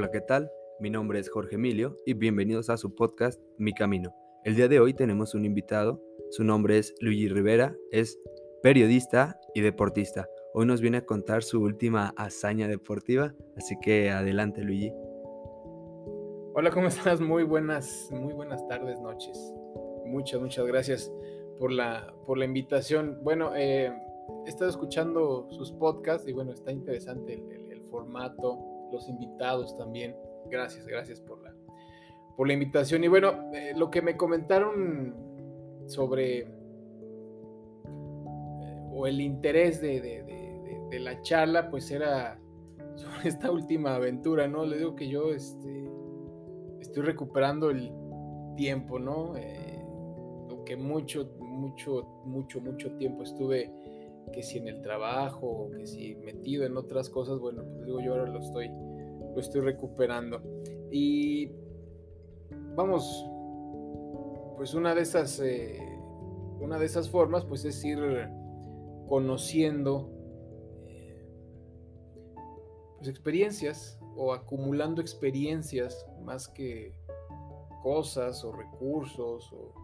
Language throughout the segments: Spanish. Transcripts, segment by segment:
Hola, ¿qué tal? Mi nombre es Jorge Emilio y bienvenidos a su podcast Mi Camino. El día de hoy tenemos un invitado, su nombre es Luigi Rivera, es periodista y deportista. Hoy nos viene a contar su última hazaña deportiva, así que adelante Luigi. Hola, ¿cómo estás? Muy buenas, muy buenas tardes, noches. Muchas, muchas gracias por la, por la invitación. Bueno, eh, he estado escuchando sus podcasts y bueno, está interesante el, formato, los invitados también. Gracias, gracias por la, por la invitación. Y bueno, eh, lo que me comentaron sobre eh, o el interés de, de, la charla, pues era sobre esta última aventura, ¿no? Le digo que yo este, estoy recuperando el tiempo, ¿no? lo que mucho, mucho, mucho, mucho tiempo estuve que si en el trabajo, que si metido en otras cosas, bueno, pues digo yo ahora lo estoy, lo estoy recuperando. Y vamos, pues una de esas, eh, una de esas formas, pues es ir conociendo eh, pues experiencias o acumulando experiencias más que cosas o recursos o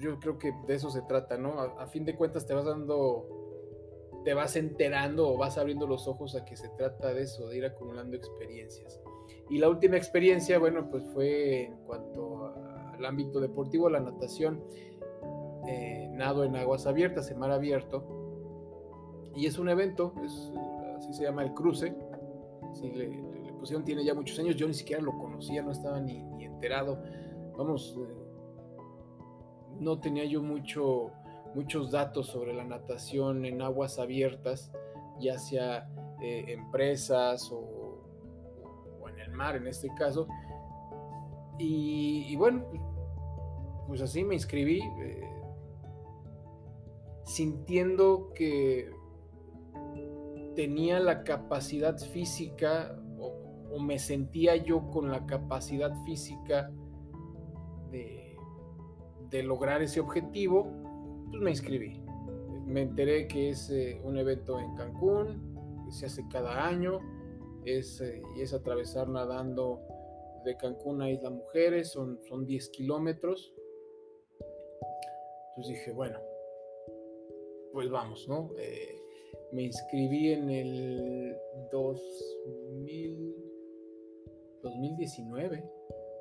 yo creo que de eso se trata, ¿no? A, fin de cuentas te vas dando, te vas enterando o vas abriendo los ojos a que se trata de eso, de ir acumulando experiencias. Y la última experiencia, bueno, pues fue en cuanto al ámbito deportivo, la natación, eh, nado en aguas abiertas, en mar abierto. Y es un evento, así se llama el cruce. Sí, le, pusieron, tiene ya muchos años, yo ni siquiera lo conocía, no estaba ni, ni enterado. Vamos, eh, no tenía yo mucho, muchos datos sobre la natación en aguas abiertas, ya sea eh, empresas o, en el mar en este caso. Y, bueno, pues así me inscribí, eh, sintiendo que tenía la capacidad física o me sentía yo con la capacidad física de de lograr ese objetivo, pues me inscribí. Me enteré que es eh, un evento en Cancún, que se hace cada año, es, eh, y es atravesar nadando de Cancún a Isla Mujeres, son, son 10 kilómetros. Entonces dije, bueno, pues vamos, ¿no? Eh, me inscribí en el 2000, 2019,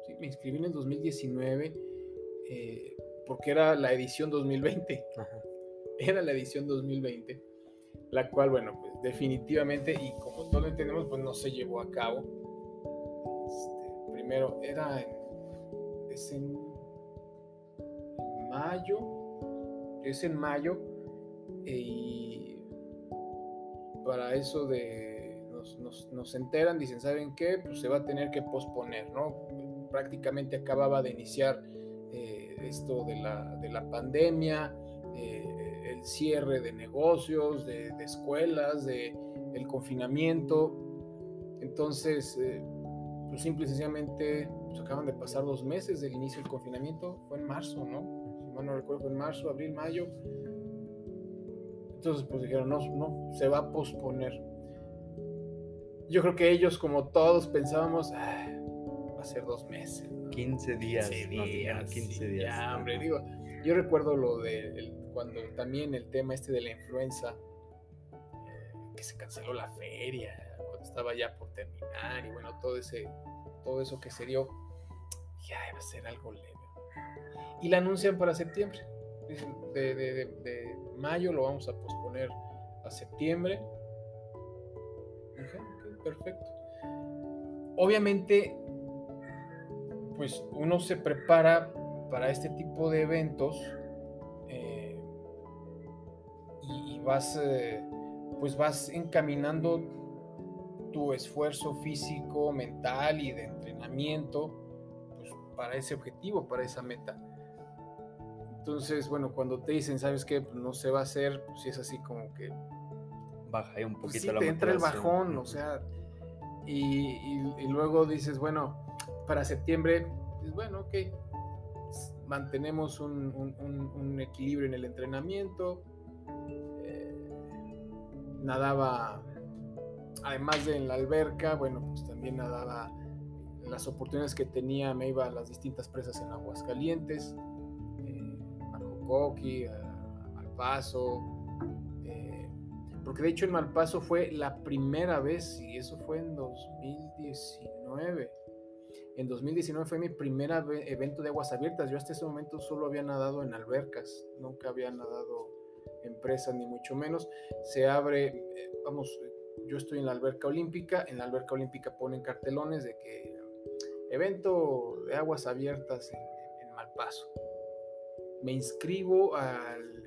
sí, me inscribí en el 2019 eh, porque era la edición 2020. Era la edición 2020, la cual, bueno, pues definitivamente, y como todos lo entendemos, pues no se llevó a cabo. Este, primero, era en, es en mayo, es en mayo, y para eso de nos, nos, enteran, dicen, ¿saben qué? Pues se va a tener que posponer, ¿no? Prácticamente acababa de iniciar esto de la, de la pandemia, eh, el cierre de negocios, de, escuelas, de el confinamiento. Entonces, eh, pues simple y sencillamente pues acaban de pasar dos meses del inicio del confinamiento, fue en marzo, ¿no? Si mal no recuerdo, fue en marzo, abril, mayo. Entonces, pues dijeron, no, no, se va a posponer. Yo creo que ellos, como todos, pensábamos, va a ser dos meses. 15 días. 15 días. Ya, hombre, digo, yo recuerdo lo de cuando también el tema este de la influenza, eh, que se canceló la feria, cuando estaba ya por terminar, y bueno, todo ese, todo eso que se dio, ya a ser algo leve. Y la anuncian para septiembre. De, de, mayo lo vamos a posponer a septiembre. perfecto. Obviamente pues uno se prepara para este tipo de eventos eh, y, vas, eh, pues vas encaminando tu esfuerzo físico, mental y de entrenamiento pues, para ese objetivo, para esa meta. Entonces, bueno, cuando te dicen, ¿sabes qué? Pues no se va a hacer, pues es así como que... Baja ahí un pues poquito te entra el bajón, o sea, y, y luego dices, bueno, para septiembre, pues bueno, ok, mantenemos un, equilibrio en el entrenamiento. Eh, nadaba además de en la alberca, bueno, pues también nadaba las oportunidades que tenía, me iba a las distintas presas en Aguascalientes, eh, a a Malpaso, eh, porque de hecho en Malpaso fue la primera vez, y eso fue en 2019. En 2019 fue mi primer evento de aguas abiertas. Yo hasta ese momento solo había nadado en albercas, nunca había nadado en presas, ni mucho menos. Se abre, eh, vamos, yo estoy en la alberca olímpica, en la alberca olímpica ponen cartelones de que evento de aguas abiertas en, Malpaso. Me inscribo, al,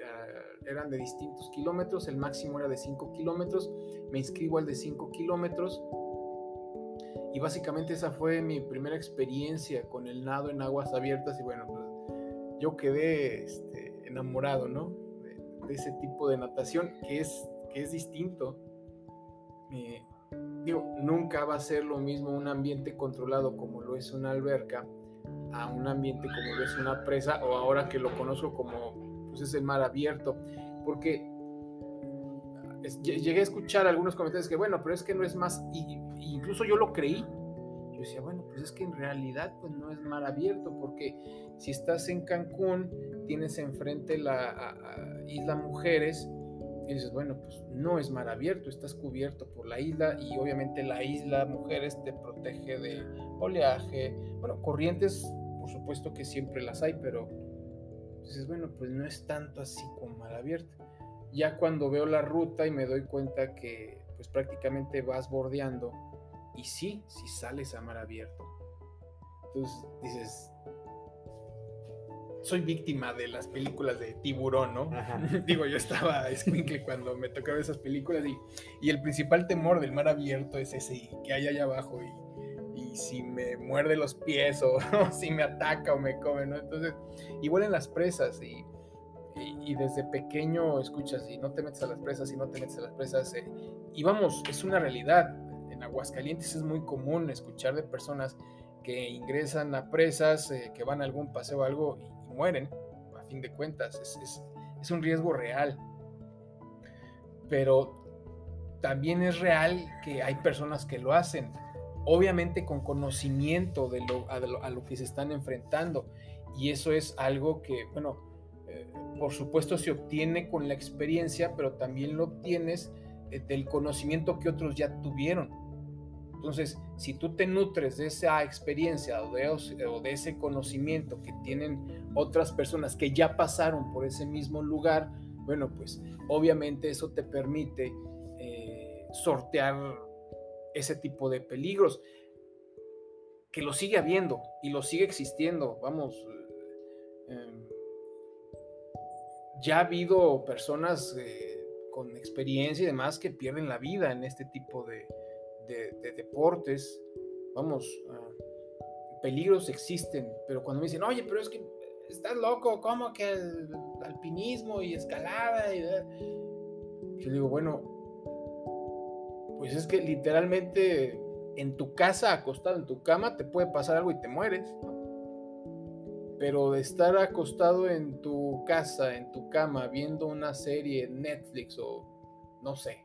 eran de distintos kilómetros, el máximo era de 5 kilómetros, me inscribo al de 5 kilómetros y básicamente esa fue mi primera experiencia con el nado en aguas abiertas y bueno, pues yo quedé este, enamorado, ¿no? De, ese tipo de natación que es, que es distinto. Eh, digo, nunca va a ser lo mismo un ambiente controlado como lo es una alberca a un ambiente como lo es una presa o ahora que lo conozco como pues es el mar abierto, porque llegué a escuchar algunos comentarios que bueno, pero es que no es más, y, incluso yo lo creí, yo decía, bueno, pues es que en realidad pues no es mar abierto, porque si estás en Cancún, tienes enfrente la isla Mujeres, y dices, bueno, pues no es mar abierto, estás cubierto por la isla y obviamente la isla, mujeres, te protege de oleaje, bueno, corrientes, por supuesto que siempre las hay, pero dices, bueno, pues no es tanto así como mar abierto. Ya cuando veo la ruta y me doy cuenta que pues prácticamente vas bordeando y sí, si sales a mar abierto. Entonces dices, soy víctima de las películas de tiburón, ¿no? Digo, yo estaba escuincle cuando me tocaba esas películas y, y, el principal temor del mar abierto es ese que hay allá abajo y, y si me muerde los pies o, si me ataca o me come, ¿no? Entonces, igual en las presas y, y, desde pequeño escuchas y no te metes a las presas y no te metes a las presas eh, y vamos, es una realidad. En Aguascalientes es muy común escuchar de personas que ingresan a presas, eh, que van a algún paseo o algo y, mueren, a fin de cuentas, es, un riesgo real. Pero también es real que hay personas que lo hacen, obviamente con conocimiento de lo, a, lo, que se están enfrentando. Y eso es algo que, bueno, eh, por supuesto se obtiene con la experiencia, pero también lo obtienes eh, del conocimiento que otros ya tuvieron. Entonces, si tú te nutres de esa experiencia o de, ese conocimiento que tienen otras personas que ya pasaron por ese mismo lugar, bueno, pues obviamente eso te permite eh, sortear ese tipo de peligros, que lo sigue habiendo y lo sigue existiendo. Vamos, em, ya ha habido personas eh, con experiencia y demás que pierden la vida en este tipo de, de, deportes, vamos, peligros existen, pero cuando me dicen, oye, pero es que estás loco, ¿cómo que el alpinismo y escalada? Y, yo digo, bueno, pues es que literalmente en tu casa, acostado en tu cama, te puede pasar algo y te mueres, Pero de estar acostado en tu casa, en tu cama, viendo una serie Netflix o no sé,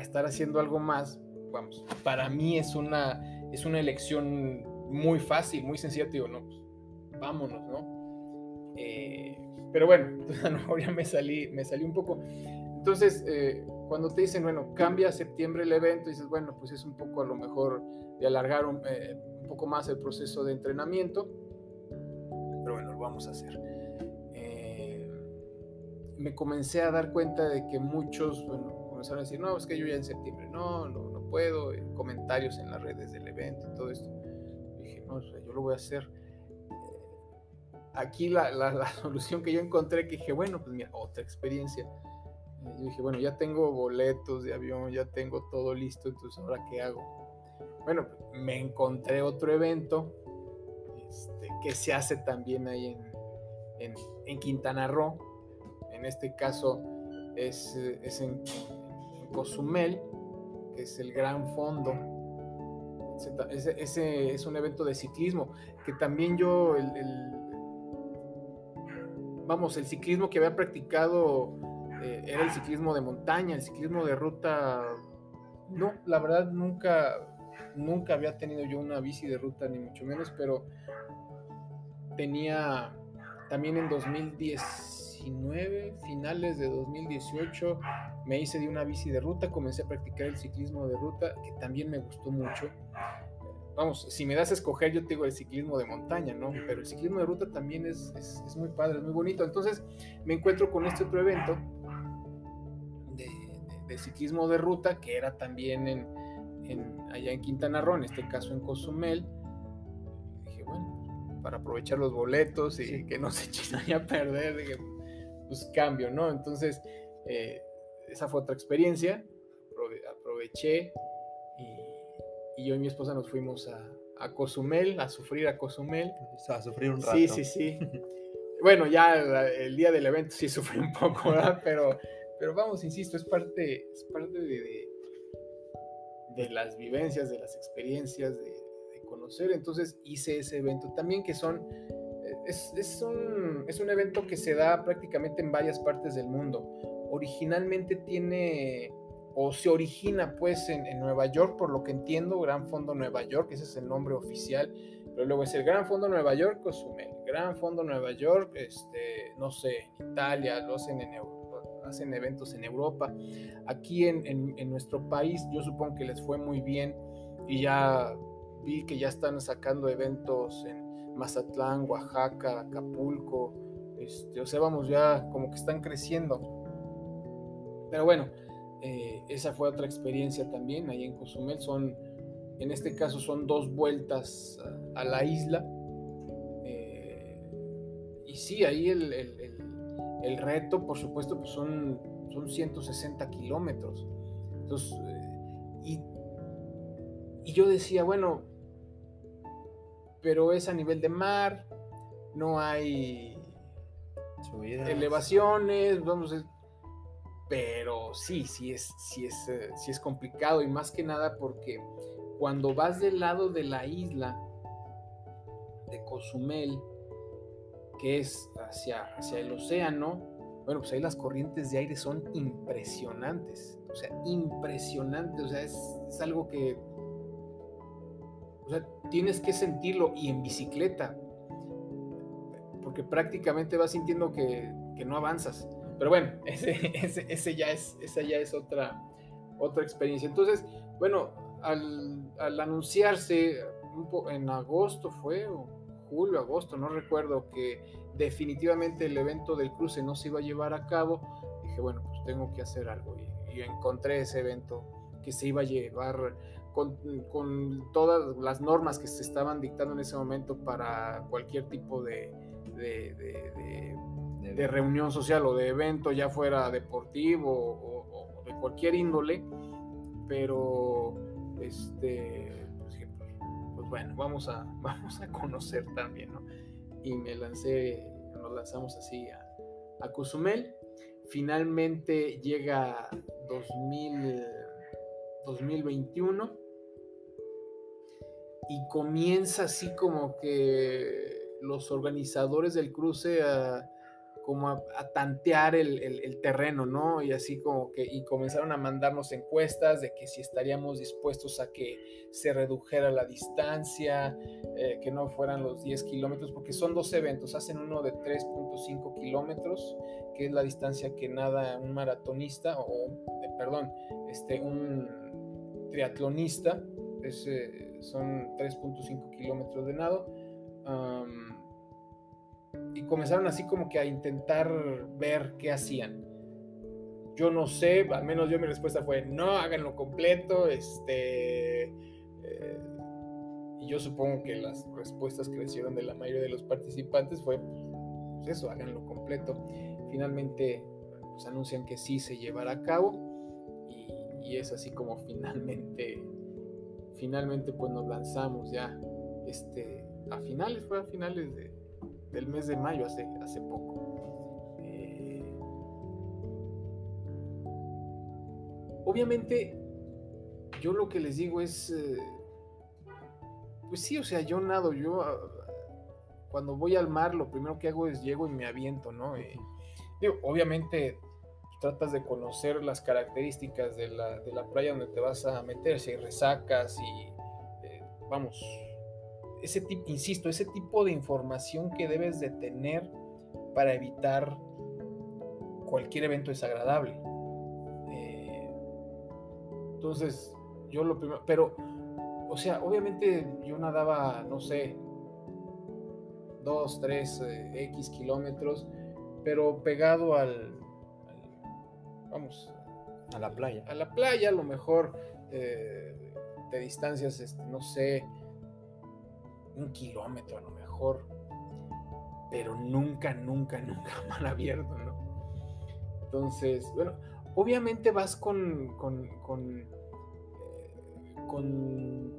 estar haciendo algo más, vamos, para mí es una, es una elección muy fácil, muy sencilla, digo, no, pues, vámonos, ¿no? Eh, pero bueno, a lo mejor me salí, me salí un poco. Entonces, eh, cuando te dicen, bueno, cambia a septiembre el evento, dices, bueno, pues es un poco a lo mejor de alargar un, eh, un poco más el proceso de entrenamiento, pero bueno, lo vamos a hacer. me comencé a dar cuenta de que muchos, bueno, comenzaron a decir, no, es que yo ya en septiembre, no, no, puedo, eh, comentarios en las redes del evento y todo esto. dije, no, yo lo voy a hacer. Eh, aquí la, la, solución que yo encontré, que dije, bueno, pues mira, otra experiencia. Eh, yo dije, bueno, ya tengo boletos de avión, ya tengo todo listo, entonces ahora qué hago. Bueno, me encontré otro evento este, que se hace también ahí en, en, en Quintana Roo. En este caso es, es en, Cozumel, que es el gran fondo. Ese, es un evento de ciclismo, que también yo, el, vamos, el ciclismo que había practicado eh, era el ciclismo de montaña, el ciclismo de ruta. No, la verdad nunca, nunca había tenido yo una bici de ruta, ni mucho menos, pero tenía también en 2019, finales de 2018, me hice de una bici de ruta, comencé a practicar el ciclismo de ruta, que también me gustó mucho. Vamos, si me das a escoger, yo te digo el ciclismo de montaña, ¿no? Pero el ciclismo de ruta también es, es, muy padre, es muy bonito. Entonces me encuentro con este otro evento de, de, ciclismo de ruta, que era también en, en, allá en Quintana Roo, en este caso en Cozumel. dije, bueno, para aprovechar los boletos y que no se echen a perder, dije, pues cambio, ¿no? Entonces, eh, esa fue otra experiencia, aproveché y, yo y mi esposa nos fuimos a, a, Cozumel, a sufrir a Cozumel. a sufrir un rato. Sí, sí, sí. bueno, ya el, día del evento sí sufrí un poco, ¿verdad? Pero, pero vamos, insisto, es parte, es parte de, de, las vivencias, de las experiencias, de, conocer. Entonces hice ese evento también que son... Es, es, un, es un evento que se da prácticamente en varias partes del mundo originalmente tiene o se origina pues en, Nueva York, por lo que entiendo, Gran Fondo Nueva York, ese es el nombre oficial, pero luego es el Gran Fondo Nueva York, Cozumel, Gran Fondo Nueva York, este, no sé, en Italia, lo hacen en hacen eventos en Europa. Aquí en, en, nuestro país yo supongo que les fue muy bien y ya vi que ya están sacando eventos en Mazatlán, Oaxaca, Acapulco, este, o sea, vamos ya como que están creciendo. Pero bueno, eh, esa fue otra experiencia también ahí en Cozumel. Son, en este caso son dos vueltas a, la isla. Eh, y sí, ahí el, el, reto, por supuesto, pues son, son 160 kilómetros. Entonces, eh, y, y yo decía, bueno, pero es a nivel de mar, no hay elevaciones, vamos, pero sí, sí es, sí es, eh, sí es complicado y más que nada porque cuando vas del lado de la isla de Cozumel, que es hacia, hacia el océano, bueno, pues ahí las corrientes de aire son impresionantes, o sea, impresionantes, o sea, es, algo que, o sea, tienes que sentirlo y en bicicleta, porque prácticamente vas sintiendo que, que no avanzas. Pero bueno, ese, ya es, esa ya es otra, otra experiencia. Entonces, bueno, al, anunciarse en agosto fue, o julio, agosto, no recuerdo, que definitivamente el evento del cruce no se iba a llevar a cabo, dije, bueno, pues tengo que hacer algo. Y, encontré ese evento que se iba a llevar con, todas las normas que se estaban dictando en ese momento para cualquier tipo de de reunión social o de evento, ya fuera deportivo o, de cualquier índole, pero este, bueno, vamos a, vamos a conocer también, ¿no? Y me lancé, nos lanzamos así a, a Cozumel. Finalmente llega 2000, 2021 y comienza así como que los organizadores del cruce a como a, tantear el, terreno, ¿no? Y así como que, y comenzaron a mandarnos encuestas de que si estaríamos dispuestos a que se redujera la distancia, eh, que no fueran los 10 kilómetros, porque son dos eventos, hacen uno de 3.5 kilómetros, que es la distancia que nada un maratonista, o, perdón, este, un triatlonista, eh, son 3.5 kilómetros de nado y comenzaron así como que a intentar ver qué hacían. Yo no sé, al menos yo mi respuesta fue no, háganlo completo, este... Eh, y yo supongo que las respuestas que recibieron de la mayoría de los participantes fue, pues eso, háganlo completo. Finalmente, pues anuncian que sí se llevará a cabo y, y es así como finalmente, finalmente pues nos lanzamos ya, este, a finales, fue a finales de, del mes de mayo, hace, hace poco. Eh, obviamente, yo lo que les digo es, eh, pues sí, o sea, yo nado, yo ah, cuando voy al mar, lo primero que hago es llego y me aviento, ¿no? Eh, obviamente tratas de conocer las características de la, de la playa donde te vas a meter, si hay resacas y, eh, vamos, ese tipo, insisto, ese tipo de información que debes de tener para evitar cualquier evento desagradable. Eh, entonces, yo lo primero, pero, o sea, obviamente yo nadaba, no sé, dos, tres, eh, X kilómetros, pero pegado al, vamos, a la playa. A la playa, a lo mejor eh, de distancias, este, no sé, un kilómetro a lo mejor, pero nunca, nunca, nunca mal abierto, ¿no? Entonces, bueno, obviamente vas con, con, con, eh, con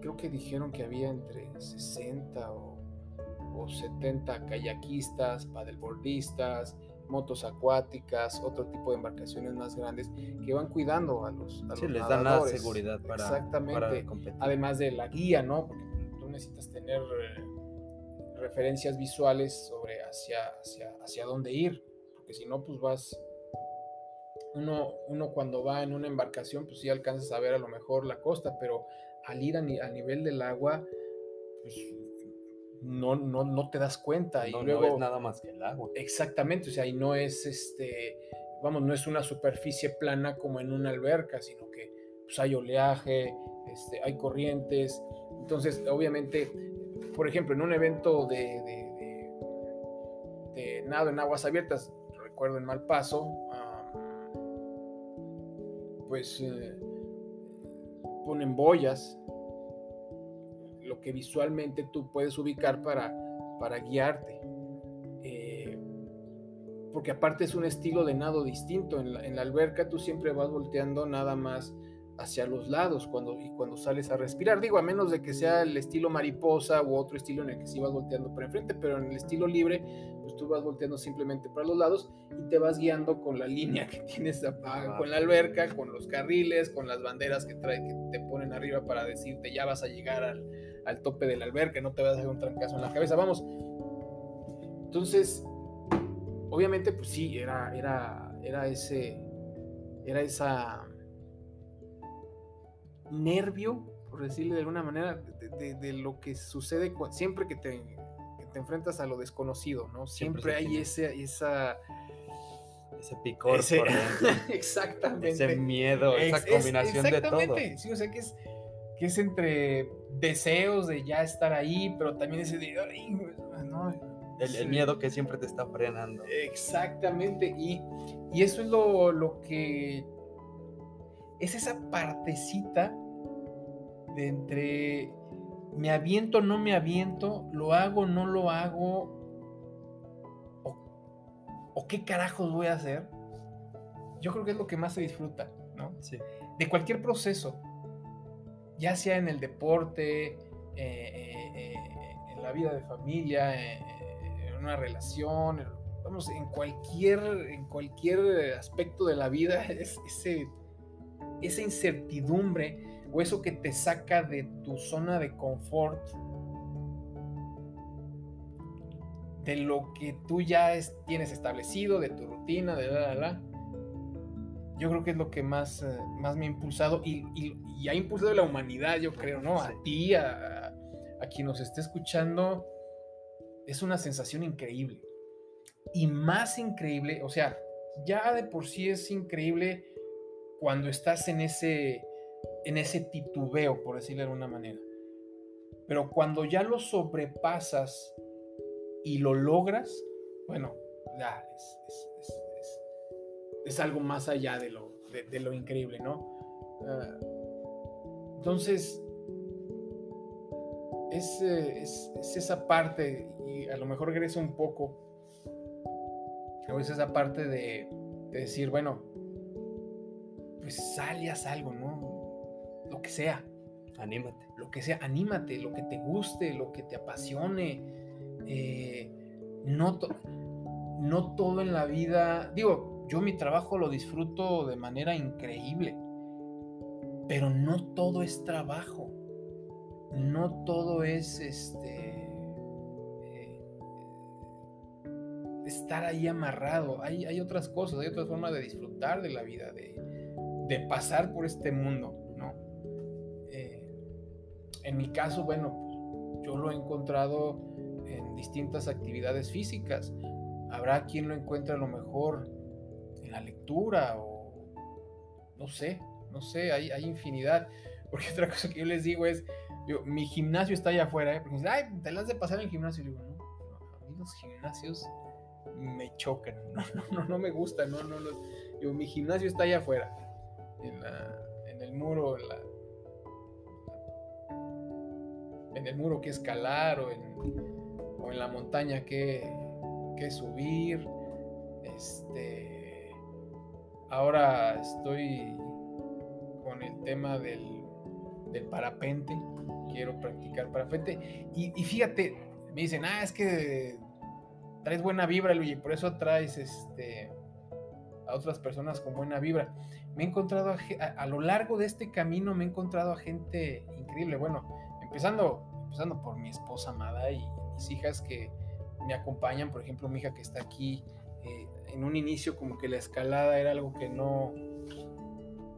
creo que dijeron que había entre 60 o, o 70 kayakistas, padelbordistas, motos acuáticas, otro tipo de embarcaciones más grandes que van cuidando a los, a sí, les dan la seguridad para, Exactamente. competir. Además de la guía, ¿no? Porque necesitas tener eh, referencias visuales sobre hacia, hacia, hacia dónde ir, porque si no, pues vas... Uno, uno cuando va en una embarcación, pues sí alcanzas a ver a lo mejor la costa, pero al ir a, ni, a nivel del agua, pues no, no, no te das cuenta. No, y luego, no es nada más que el agua. Exactamente, o sea, y no es este, vamos, no es una superficie plana como en una alberca, sino que pues, hay oleaje, este, hay corrientes. Entonces, obviamente, por ejemplo, en un evento de, nado en aguas abiertas, recuerdo en Malpaso, um, pues eh, ponen boyas lo que visualmente tú puedes ubicar para, para guiarte. Eh, porque aparte es un estilo de nado distinto. En la, alberca tú siempre vas volteando nada más hacia los lados cuando, y cuando sales a respirar. Digo, a menos de que sea el estilo mariposa u otro estilo en el que sí vas volteando para enfrente, pero en el estilo libre, pues tú vas volteando simplemente para los lados y te vas guiando con la línea que tienes apagada, con la alberca, con los carriles, con las banderas que, trae, que te ponen arriba para decirte ya vas a llegar al, al tope de la alberca, no te vas a hacer un trancazo en la cabeza, vamos. Entonces, obviamente, pues sí, era, era, era ese, era esa nervio, por decirle de alguna manera, de, de, de lo que sucede siempre que te, que te, enfrentas a lo desconocido, ¿no? Siempre, siempre hay ese, esa... Ese picor ese, por dentro. exactamente. Ese miedo, esa es, combinación es, de todo. Sí, o sea que es, que es entre deseos de ya estar ahí, pero también ese de... Ay, no, el, el, miedo que siempre te está frenando. Exactamente, y, y eso es lo, lo que... Es esa partecita de entre me aviento, no me aviento, lo hago, no lo hago, o, o, qué carajos voy a hacer. Yo creo que es lo que más se disfruta, ¿no? Sí. De cualquier proceso, ya sea en el deporte, eh, eh, eh, en la vida de familia, en una relación, vamos, en cualquier, en cualquier aspecto de la vida, es ese, esa incertidumbre o eso que te saca de tu zona de confort, de lo que tú ya es, tienes establecido, de tu rutina, de la, la, la. Yo creo que es lo que más, uh, más me ha impulsado y, y, y, ha impulsado a la humanidad, yo creo, ¿no? A ti, a, a quien nos esté escuchando, es una sensación increíble. Y más increíble, o sea, ya de por sí es increíble cuando estás en ese en ese titubeo, por decirlo de alguna manera. Pero cuando ya lo sobrepasas y lo logras, bueno, ya es, es, es, algo más allá de lo, de, lo increíble, ¿no? Uh, entonces, es, es, esa parte, y a lo mejor regresa un poco, es esa parte de, de decir, bueno, pues sal y haz algo, ¿no? Que sea. Anímate. Lo que sea, anímate, lo que te guste, lo que te apasione. Eh, no, no todo en la vida, digo, yo mi trabajo lo disfruto de manera increíble, pero no todo es trabajo. No todo es este. Eh, estar ahí amarrado. Hay, hay otras cosas, hay otras formas de disfrutar de la vida, de, de pasar por este mundo, en mi caso, bueno, yo lo he encontrado en distintas actividades físicas. Habrá quien lo encuentre a lo mejor en la lectura o no sé, no sé, hay, infinidad. Porque otra cosa que yo les digo es, yo, mi gimnasio está allá afuera, ¿eh? porque dicen, ay, te las de pasar en el gimnasio. Y digo, no, a mí los gimnasios me chocan, no, no, no, me gustan, no, no, Digo, mi gimnasio está allá afuera, en, la, en el muro, en la, en el muro que escalar o en, o en la montaña que, que subir. Este, ahora estoy con el tema del, del parapente, quiero practicar parapente. Y, y, fíjate, me dicen, ah, es que traes buena vibra, Luigi, por eso traes este, a otras personas con buena vibra. Me he encontrado a, a, lo largo de este camino, me he encontrado a gente increíble. Bueno, empezando, empezando por mi esposa amada y mis hijas que me acompañan, por ejemplo, mi hija que está aquí, eh, en un inicio como que la escalada era algo que no,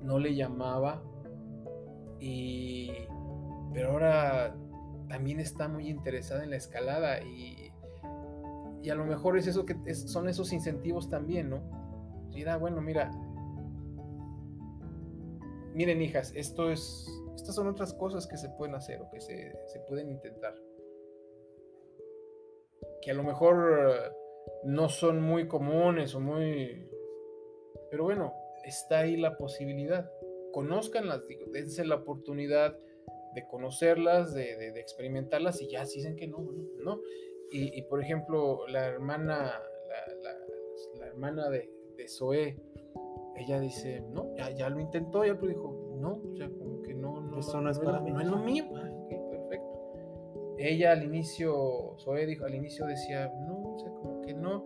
no le llamaba, y, pero ahora también está muy interesada en la escalada y, y a lo mejor es eso que son esos incentivos también, ¿no? Mira, bueno, mira, miren hijas, esto es, estas son otras cosas que se pueden hacer o que se, se pueden intentar. Que a lo mejor no son muy comunes o muy... Pero bueno, está ahí la posibilidad. Conózcanlas, digo, dense la oportunidad de conocerlas, de, de, experimentarlas y ya si dicen que no, bueno, no. Y, y, por ejemplo, la hermana, la, la, hermana de, de Zoé, ella dice, no, ya, ya lo intentó, ya lo dijo, no, o sea, como que no, no, Eso no es para mí. No es lo mío. Ah, okay, perfecto. Ella al inicio, Zoé dijo, al inicio decía, no, o sea, como que no,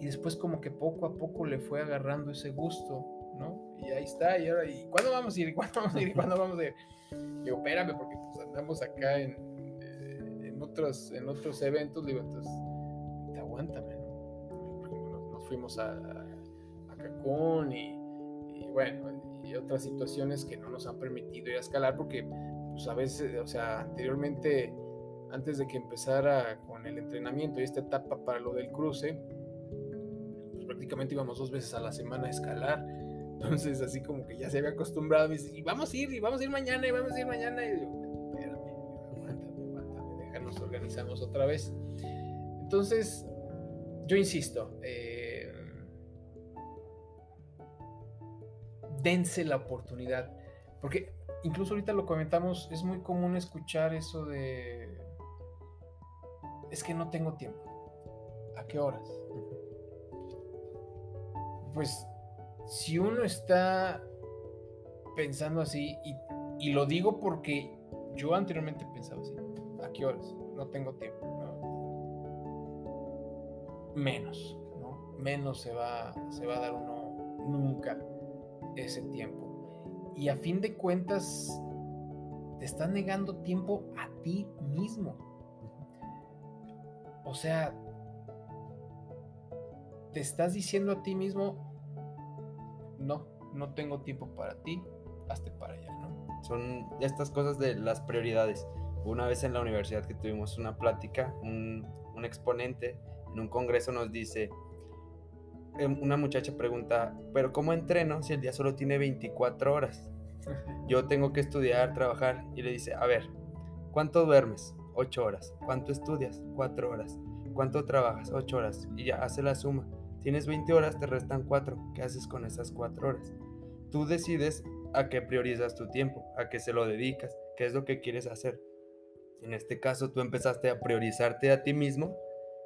y después como que poco a poco le fue agarrando ese gusto, ¿no? Y ahí está, y ahora, ¿y cuándo vamos a ir? ¿Cuándo vamos a ir? ¿Cuándo vamos a ir? Digo, espérame, porque pues andamos acá en, eh, en, otros, en otros eventos, digo, entonces, te aguántame, ¿no? Nos, nos fuimos a, a Cancún y, y, bueno, y otras situaciones que no nos han permitido ir a escalar porque, pues a veces, o sea, anteriormente, antes de que empezara con el entrenamiento y esta etapa para lo del cruce, pues prácticamente íbamos dos veces a la semana a escalar. Entonces, así como que ya se había acostumbrado, me dice, y vamos a ir, y vamos a ir mañana, y vamos a ir mañana. Y yo, espérame, aguántame, aguántame, déjanos organizamos otra vez. Entonces, yo insisto, eh, dense la oportunidad, porque incluso ahorita lo comentamos, es muy común escuchar eso de, es que no tengo tiempo. ¿A qué horas? Pues si uno está pensando así, y, y, lo digo porque yo anteriormente pensaba así, ¿a qué horas? No tengo tiempo. ¿no? Menos, ¿no? Menos se va, se va a dar uno nunca ese tiempo. Y a fin de cuentas, te estás negando tiempo a ti mismo. O sea, te estás diciendo a ti mismo, no, no tengo tiempo para ti, hazte para allá, ¿no? Son estas cosas de las prioridades. Una vez en la universidad que tuvimos una plática, un, un exponente en un congreso nos dice, una muchacha pregunta, pero ¿cómo entreno si el día solo tiene 24 horas? Yo tengo que estudiar, trabajar y le dice, a ver, ¿cuánto duermes? 8 horas. ¿Cuánto estudias? 4 horas. ¿Cuánto trabajas? 8 horas. Y ya hace la suma. Tienes 20 horas, te restan 4. ¿Qué haces con esas 4 horas? Tú decides a qué priorizas tu tiempo, a qué se lo dedicas, qué es lo que quieres hacer. En este caso, tú empezaste a priorizarte a ti mismo,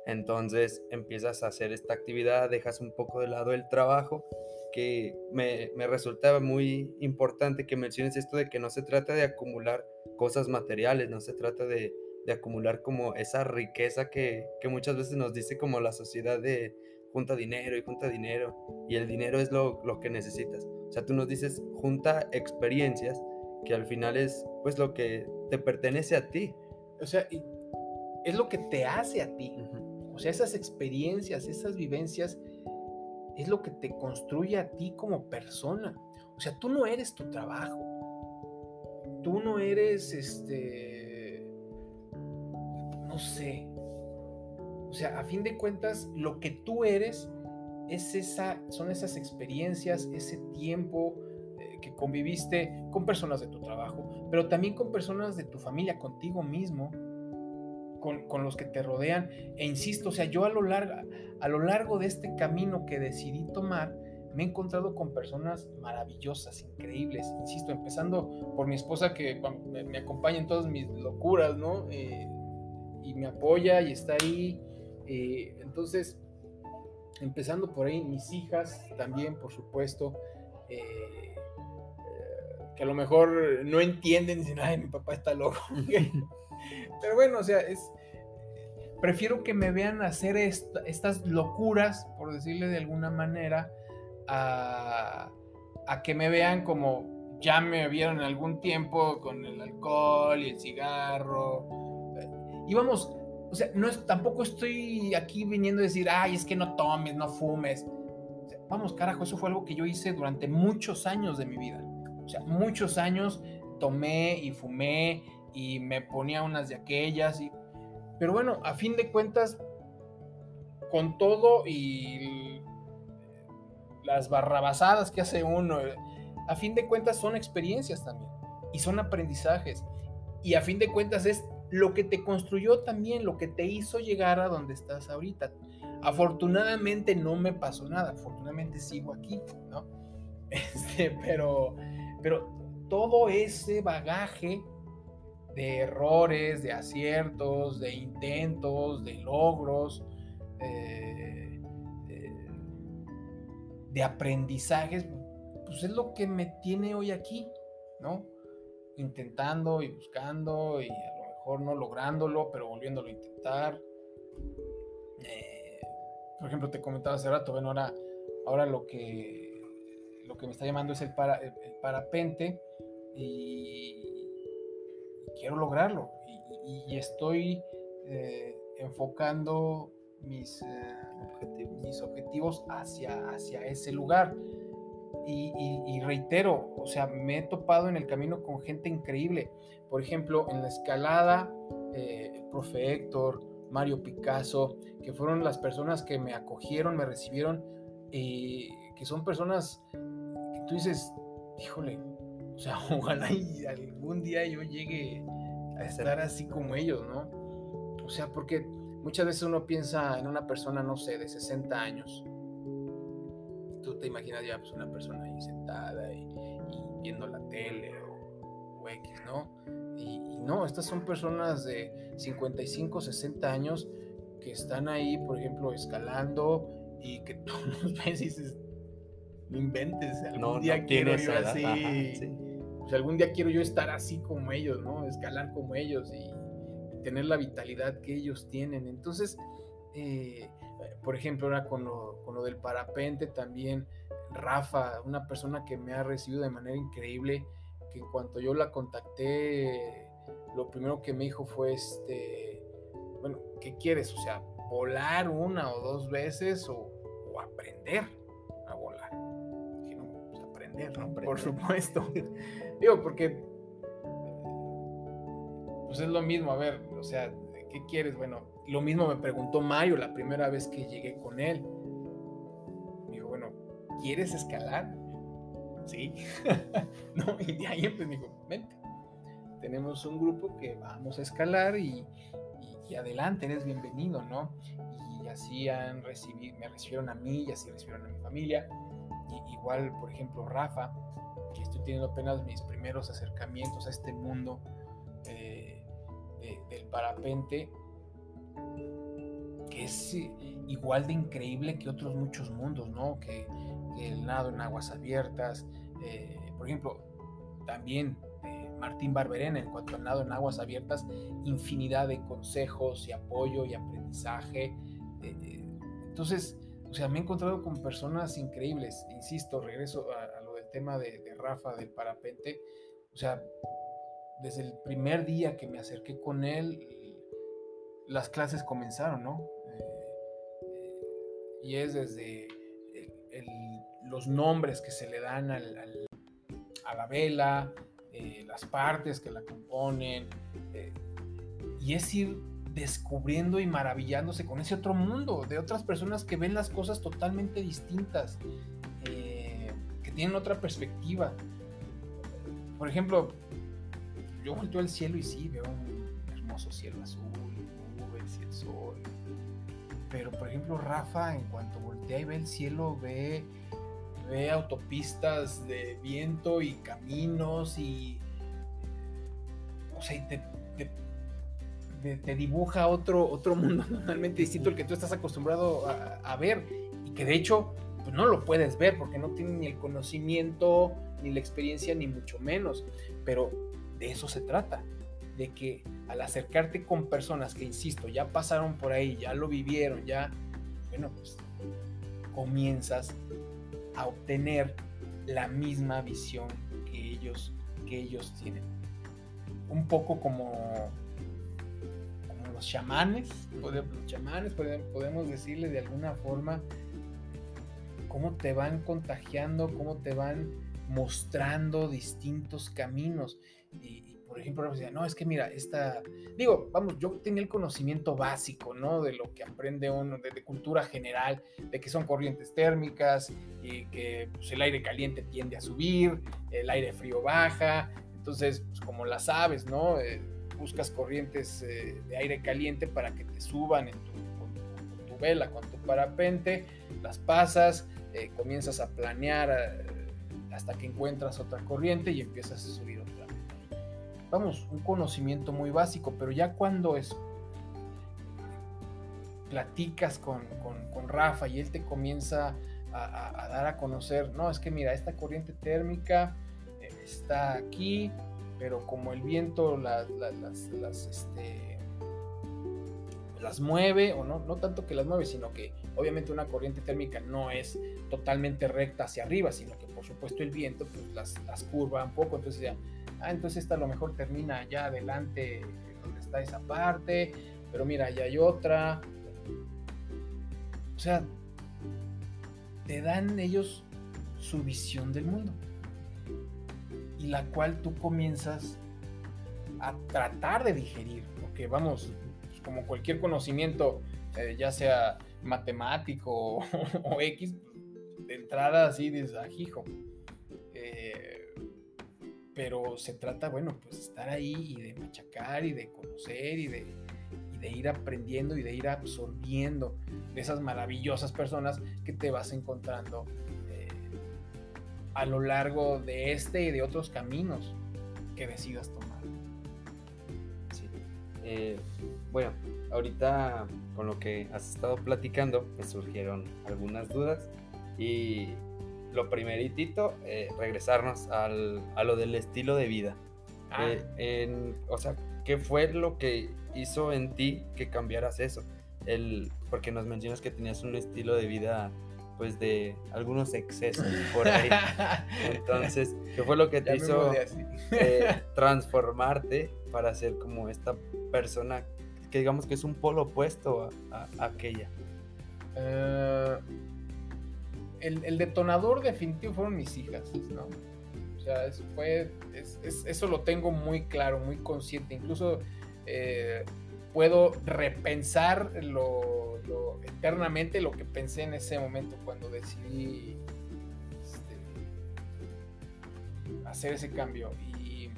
entonces empiezas a hacer esta actividad, dejas un poco de lado el trabajo, que me, me resultaba muy importante que menciones esto de que no se trata de acumular cosas materiales, no se trata de, de acumular como esa riqueza que, que, muchas veces nos dice como la sociedad de junta dinero y junta dinero y el dinero es lo, lo, que necesitas. O sea, tú nos dices junta experiencias que al final es pues lo que te pertenece a ti. O sea, es lo que te hace a ti. Uh -huh. O sea, esas experiencias, esas vivencias, es lo que te construye a ti como persona. O sea, tú no eres tu trabajo. Tú no eres, este, no sé. O sea, a fin de cuentas, lo que tú eres es esa, son esas experiencias, ese tiempo eh, que conviviste con personas de tu trabajo, pero también con personas de tu familia, contigo mismo, con, los que te rodean. E insisto, o sea, yo a lo, largo, a lo largo de este camino que decidí tomar, me he encontrado con personas maravillosas, increíbles, insisto, empezando por mi esposa que me, acompaña en todas mis locuras, ¿no? Eh, y me apoya y está ahí. Eh, entonces, empezando por ahí, mis hijas también, por supuesto, eh, que a lo mejor no entienden dicen, ay, mi papá está loco. Pero bueno, o sea, es. Prefiero que me vean hacer estas locuras, por decirle de alguna manera, a, que me vean como ya me vieron en algún tiempo con el alcohol y el cigarro. Y vamos, o sea, no es, tampoco estoy aquí viniendo a decir, ay, es que no tomes, no fumes. vamos, carajo, eso fue algo que yo hice durante muchos años de mi vida. O sea, muchos años tomé y fumé y me ponía unas de aquellas. Y... Pero bueno, a fin de cuentas, con todo y las barrabasadas que hace uno, a fin de cuentas son experiencias también y son aprendizajes. Y a fin de cuentas es lo que te construyó también, lo que te hizo llegar a donde estás ahorita. Afortunadamente no me pasó nada, afortunadamente sigo aquí, ¿no? Este, pero, pero todo ese bagaje de errores, de aciertos, de intentos, de logros, eh, de aprendizajes, pues es lo que me tiene hoy aquí, ¿no? Intentando y buscando y a lo mejor no lográndolo, pero volviéndolo a intentar. Eh, por ejemplo, te comentaba hace rato, bueno, ahora, ahora lo que lo que me está llamando es el, para, el parapente y quiero lograrlo y, estoy eh, enfocando mis, eh, objetivos. mis objetivos hacia, hacia ese lugar. Y, reitero, o sea, me he topado en el camino con gente increíble. Por ejemplo, en la escalada, eh, el profe Héctor, Mario Picasso, que fueron las personas que me acogieron, me recibieron, y que son personas que tú dices, híjole, o sea, ojalá y algún día yo llegue a estar así como ellos, ¿no? O sea, porque muchas veces uno piensa en una persona, no sé, de 60 años. Tú te imaginas ya pues, una persona ahí sentada y, viendo la tele o, X, ¿no? Y, no, estas son personas de 55, 60 años que están ahí, por ejemplo, escalando y que tú los ves y dices, no inventes, algún día quiero yo así. Pues algún día quiero yo estar así como ellos, ¿no? Escalar como ellos y tener la vitalidad que ellos tienen. Entonces, eh, por ejemplo, ahora con lo, con lo, del parapente también, Rafa, una persona que me ha recibido de manera increíble, que en cuanto yo la contacté, lo primero que me dijo fue, este, bueno, ¿qué quieres? O sea, volar una o dos veces o, o aprender aprender, ¿no? Por supuesto. Digo, porque pues es lo mismo, a ver, o sea, ¿qué quieres? Bueno, lo mismo me preguntó Mario la primera vez que llegué con él. Me dijo, bueno, ¿quieres escalar? Sí. no, y de ahí pues me dijo, vente. Tenemos un grupo que vamos a escalar y, y, adelante, eres bienvenido, ¿no? Y así han recibido, me recibieron a mí y así recibieron a mi familia. Igual, por ejemplo, Rafa, que estoy teniendo apenas mis primeros acercamientos a este mundo eh, del parapente, que es igual de increíble que otros muchos mundos, ¿no? Que, el nado en aguas abiertas, eh, por ejemplo, también eh, Martín Barberena en cuanto al nado en aguas abiertas, infinidad de consejos y apoyo y aprendizaje. entonces, o sea, me he encontrado con personas increíbles, insisto, regreso a, tema de, Rafa del parapente, o sea, desde el primer día que me acerqué con él, las clases comenzaron, ¿no? Eh, Y es desde los nombres que se le dan a la vela, eh, las partes que la componen. Eh, y es ir descubriendo y maravillándose con ese otro mundo, de otras personas que ven las cosas totalmente distintas, eh, que tienen otra perspectiva. Por ejemplo, yo volteo al cielo y sí, veo un hermoso cielo azul, nubes y el sol. Pero, por ejemplo, Rafa, en cuanto voltea y ve el cielo, ve, ve autopistas de viento y caminos y. O sea, y te, te, dibuja otro, otro mundo totalmente distinto al que tú estás acostumbrado a, ver. Y que de hecho, pues no lo puedes ver porque no tiene ni el conocimiento, ni la experiencia, ni mucho menos. Pero de eso se trata de que al acercarte con personas que, insisto, ya pasaron por ahí, ya lo vivieron, ya, bueno, pues comienzas a obtener la misma visión que ellos, que ellos tienen. Un poco como los chamanes, los chamanes, podemos decirle de alguna forma cómo te van contagiando, cómo te van mostrando distintos caminos. Y, por ejemplo, decía, no, es que mira, esta, digo, vamos, yo tenía el conocimiento básico, ¿no? De lo que aprende uno, de, cultura general, de que son corrientes térmicas y que pues, el aire caliente tiende a subir, el aire frío baja, entonces, pues, como las aves, ¿no? Eh, buscas corrientes eh, de aire caliente para que te suban en tu, con, tu vela, con tu parapente, las pasas, eh, comienzas a planear hasta que encuentras otra corriente y empiezas a subir otra. Vamos, un conocimiento muy básico, pero ya cuando es platicas con, Rafa y él te comienza a, dar a conocer, no, es que mira, esta corriente térmica eh, está aquí, pero como el viento las, este, las mueve, o no, no tanto que las mueve, sino que obviamente una corriente térmica no es totalmente recta hacia arriba, sino que por supuesto el viento pues, las, las curva un poco, entonces ya ah, entonces esta a lo mejor termina allá adelante donde está esa parte, pero mira, allá hay otra. O sea, te dan ellos su visión del mundo y la cual tú comienzas a tratar de digerir, porque vamos, pues, como cualquier conocimiento, eh, ya sea matemático o, X, de entrada así dices, ajijo. Eh, pero se trata, bueno, pues estar ahí y de machacar y de conocer y de, de ir aprendiendo y de ir absorbiendo de esas maravillosas personas que te vas encontrando a lo largo de este y de otros caminos que decidas tomar. Sí. Eh, bueno, ahorita con lo que has estado platicando me surgieron algunas dudas y lo primeritito, eh, regresarnos al, a lo del estilo de vida. Ah. Eh, o sea, ¿qué fue lo que hizo en ti que cambiaras eso? El, porque nos mencionas que tenías un estilo de vida pues de algunos excesos por ahí. Entonces, ¿qué fue lo que te hizo eh, transformarte para ser como esta persona que digamos que es un polo opuesto a, aquella? el, detonador definitivo fueron mis hijas, ¿no? O sea, eso, fue, eso lo tengo muy claro, muy consciente. Incluso eh, puedo repensar lo, eternamente lo que pensé en ese momento cuando decidí este, hacer ese cambio. Y,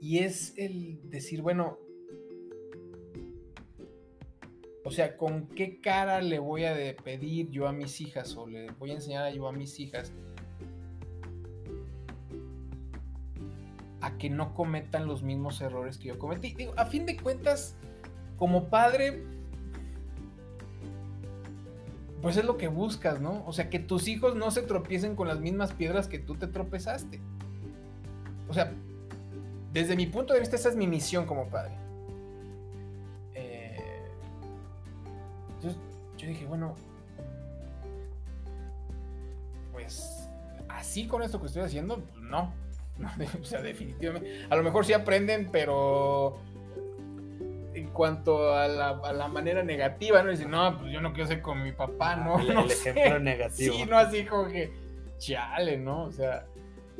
y es el decir, bueno, o sea, ¿con qué cara le voy a pedir yo a mis hijas o le voy a enseñar yo a mis hijas a que no cometan los mismos errores que yo cometí? Digo, a fin de cuentas, como padre, pues es lo que buscas, ¿no? O sea, que tus hijos no se tropiecen con las mismas piedras que tú te tropezaste. O sea, desde mi punto de vista, esa es mi misión como padre. yo dije, bueno, pues así con esto que estoy haciendo, no. o sea, definitivamente. A lo mejor sí aprenden, pero en cuanto a la, manera negativa, ¿no? Dice, no, pues yo no quiero ser con mi papá, ¿no? El, no ejemplo negativo. Sí, no así como que, chale, ¿no? O sea,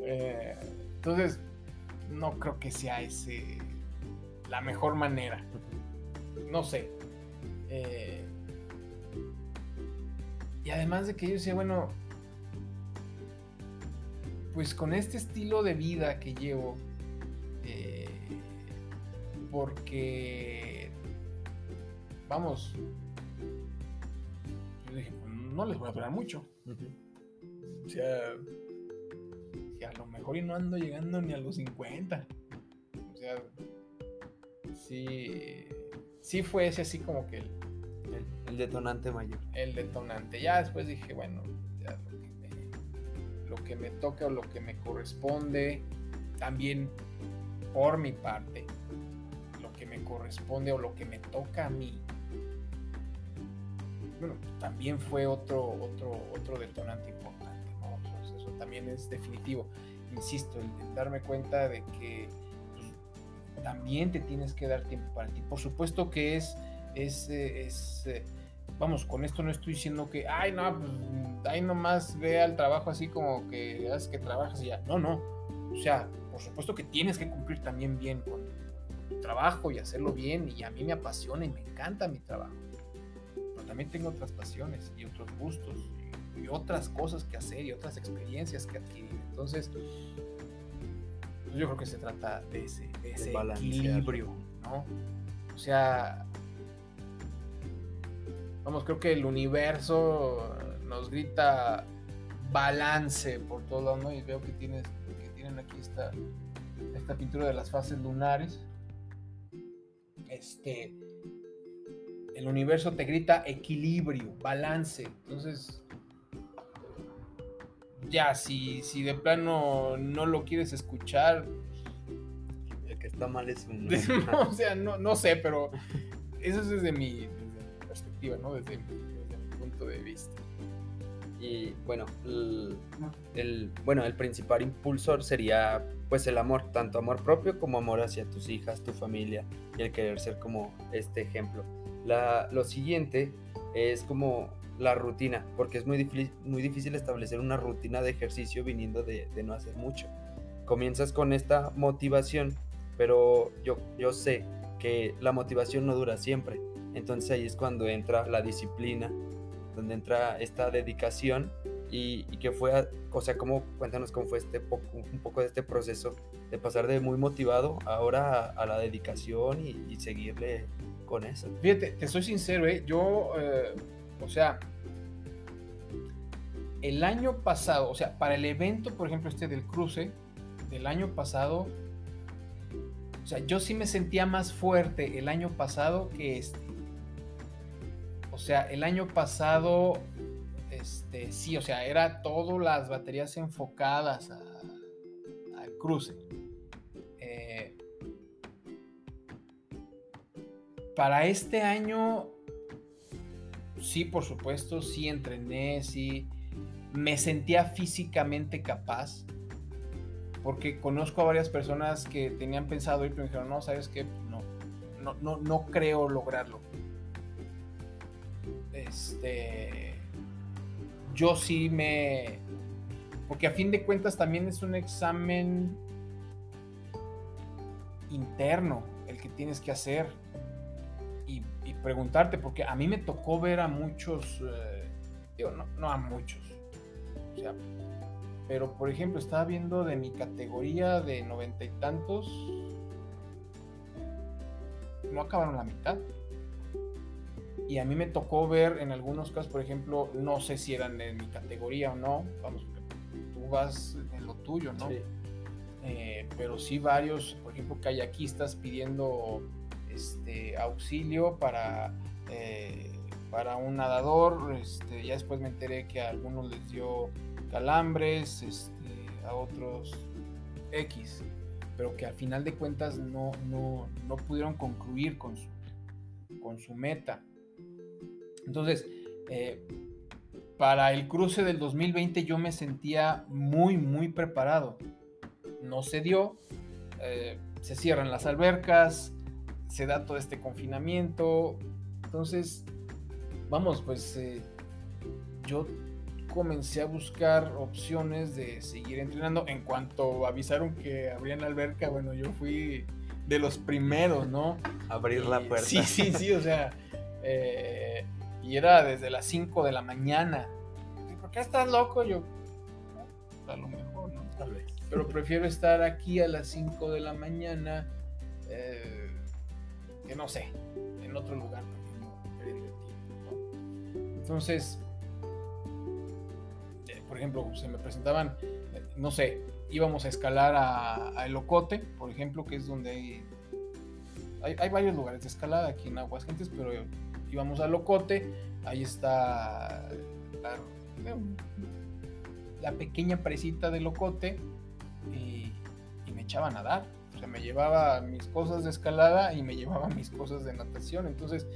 eh, entonces, no creo que sea ese la mejor manera. No sé. Eh, y además de que yo decía, bueno, pues con este estilo de vida que llevo, eh, porque, vamos, yo dije, pues, no les voy a durar mucho. O sea, a lo mejor y no ando llegando ni a los 50. O sea, sí, sí fue ese así como que el, el, detonante mayor. El detonante. Ya después dije, bueno, ya lo que me toca o lo que me corresponde, también por mi parte, lo que me corresponde o lo que me toca a mí, bueno, también fue otro, otro, otro detonante importante, ¿no? eso también es definitivo. Insisto, el, darme cuenta de que pues, también te tienes que dar tiempo para ti. Por supuesto que es, es, es eh, vamos, con esto no estoy diciendo que, ay, no, pues ahí nomás ve al trabajo así como que haces que trabajas y ya. No, no. O sea, por supuesto que tienes que cumplir también bien con tu trabajo y hacerlo bien. Y a mí me apasiona y me encanta mi trabajo. Pero también tengo otras pasiones y otros gustos y, otras cosas que hacer y otras experiencias que adquirir. Entonces, pues yo creo que se trata de ese, de ese equilibrio, ¿no? O sea, vamos, creo que el universo nos grita balance por todo lado, ¿no? Y veo que tienes, que tienen aquí esta, esta pintura de las fases lunares. Este, el universo te grita equilibrio, balance. Entonces, ya, si, si de plano no lo quieres escuchar. El que está mal es un. o sea, no, no sé, pero eso es desde mi, desde mi punto de vista. Y bueno, el, bueno, el principal impulsor sería pues el amor, tanto amor propio como amor hacia tus hijas, tu familia y el querer ser como este ejemplo. La, lo siguiente es como la rutina, porque es muy difícil, muy difícil establecer una rutina de ejercicio viniendo de, de no hacer mucho. Comienzas con esta motivación, pero yo, yo sé que la motivación no dura siempre. Entonces ahí es cuando entra la disciplina, donde entra esta dedicación y, que fue, o sea, cómo, cuéntanos cómo fue este poco, un poco de este proceso de pasar de muy motivado ahora a, la dedicación y, seguirle con eso. Fíjate, te soy sincero, ¿eh? yo, eh, o sea, el año pasado, o sea, para el evento, por ejemplo, este del cruce, del año pasado, o sea, yo sí me sentía más fuerte el año pasado que este. O sea, el año pasado, este, sí, o sea, era todas las baterías enfocadas al cruce. Eh, para este año, sí, por supuesto, sí entrené, sí, me sentía físicamente capaz. Porque conozco a varias personas que tenían pensado ir, pero me dijeron, no, ¿sabes qué? No, no, no, no creo lograrlo este, yo sí me, porque a fin de cuentas también es un examen interno el que tienes que hacer y, preguntarte, porque a mí me tocó ver a muchos, eh, digo, no, no a muchos, o sea, pero por ejemplo estaba viendo de mi categoría de noventa y tantos, no acabaron la mitad. Y a mí me tocó ver en algunos casos, por ejemplo, no sé si eran de mi categoría o no, vamos, tú vas en lo tuyo, ¿no? Eh, pero sí varios, por ejemplo, kayakistas pidiendo este, auxilio para, eh, para un nadador. Este, ya después me enteré que a algunos les dio calambres, este, a otros X, pero que al final de cuentas no, no, no pudieron concluir con su, con su meta. Entonces, eh, para el cruce del 2020 yo me sentía muy, muy preparado. No se dio, eh, se cierran las albercas, se da todo este confinamiento. Entonces, vamos, pues eh, yo comencé a buscar opciones de seguir entrenando. En cuanto avisaron que abrían alberca, bueno, yo fui de los primeros, ¿no? Abrir la puerta. Sí, sí, sí, o sea, eh, y era desde las 5 de la mañana. ¿Por qué estás loco? Yo, a lo mejor, ¿no? Tal vez. Pero prefiero estar aquí a las 5 de la mañana, eh, que no sé, en otro lugar. Entonces, eh, por ejemplo, se me presentaban, no sé, íbamos a escalar a, El Ocote, por ejemplo, que es donde hay, hay, varios lugares de escalada aquí en Aguascalientes, pero íbamos a Locote, ahí está la, pequeña presita de Locote y, me echaban a nadar. O sea, me llevaba mis cosas de escalada y me llevaba mis cosas de natación. Entonces,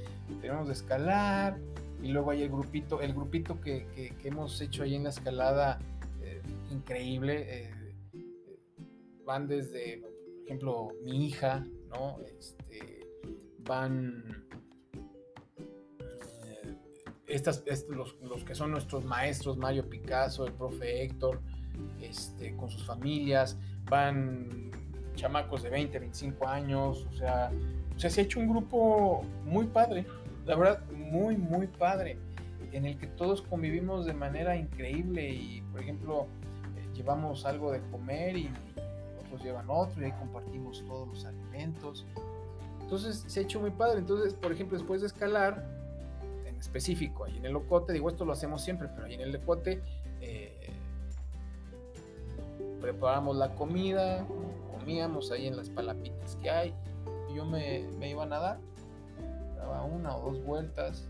tenemos de escalar y luego hay el grupito, el grupito que, hemos hecho ahí en la escalada, eh, increíble. Eh, van desde, por ejemplo, mi hija, ¿no? Este, van estas, los, que son nuestros maestros, Mario Picasso, el profe Héctor, este, con sus familias, van chamacos de 20, 25 años, o sea, o sea, se ha hecho un grupo muy padre, la verdad, muy, muy padre, en el que todos convivimos de manera increíble y, por ejemplo, eh, llevamos algo de comer y llevan otro y ahí compartimos todos los alimentos. Entonces se ha hecho muy padre. Entonces, por ejemplo, después de escalar, específico, ahí en el locote, digo, esto lo hacemos siempre, pero ahí en el locote eh, preparamos la comida, comíamos ahí en las palapitas que hay. Yo me, me iba a nadar, daba una o dos vueltas.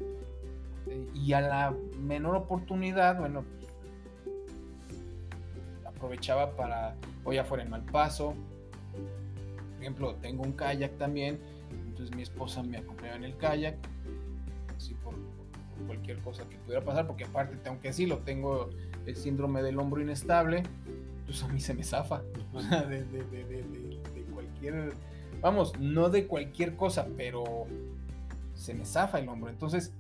Eh, y a la menor oportunidad, bueno, aprovechaba para, hoy afuera en Malpaso, por ejemplo, tengo un kayak también, entonces mi esposa me acompañaba en el kayak, cualquier cosa que pudiera pasar, porque aparte tengo que decirlo, tengo el síndrome del hombro inestable, pues a mí se me zafa, o sea, de, cualquier, vamos, no de cualquier cosa, pero se me zafa el hombro, entonces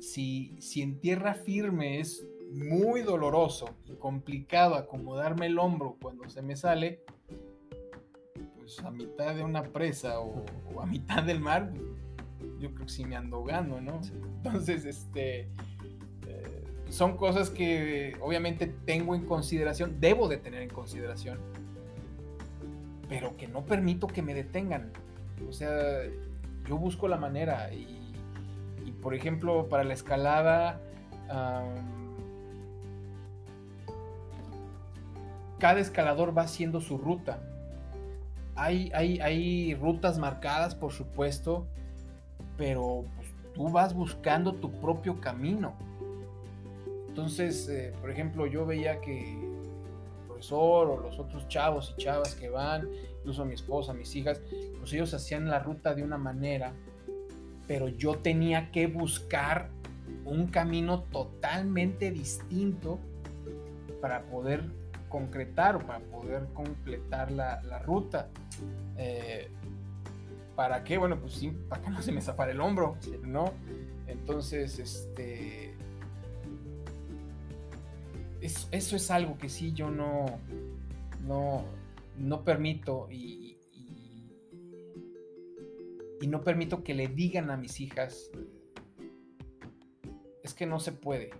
si, si en tierra firme es muy doloroso y complicado acomodarme el hombro cuando se me sale, pues a mitad de una presa o, a mitad del mar, yo creo que sí me ando ahogando, ¿no? Entonces, este, eh, son cosas que obviamente tengo en consideración, debo de tener en consideración, pero que no permito que me detengan. O sea, yo busco la manera y, por ejemplo, para la escalada, cada escalador va haciendo su ruta. Hay, hay, hay rutas marcadas, por supuesto, pero pues, tú vas buscando tu propio camino. Entonces, eh, por ejemplo, yo veía que el profesor o los otros chavos y chavas que van, incluso mi esposa, mis hijas, pues ellos hacían la ruta de una manera, pero yo tenía que buscar un camino totalmente distinto para poder concretar o para poder completar la, ruta. Eh, ¿Para qué? Bueno, pues sí, para que no se me zafara el hombro, ¿no? Entonces, este... eso es algo que sí yo no, no, no permito y, y, no permito que le digan a mis hijas, es que no se puede.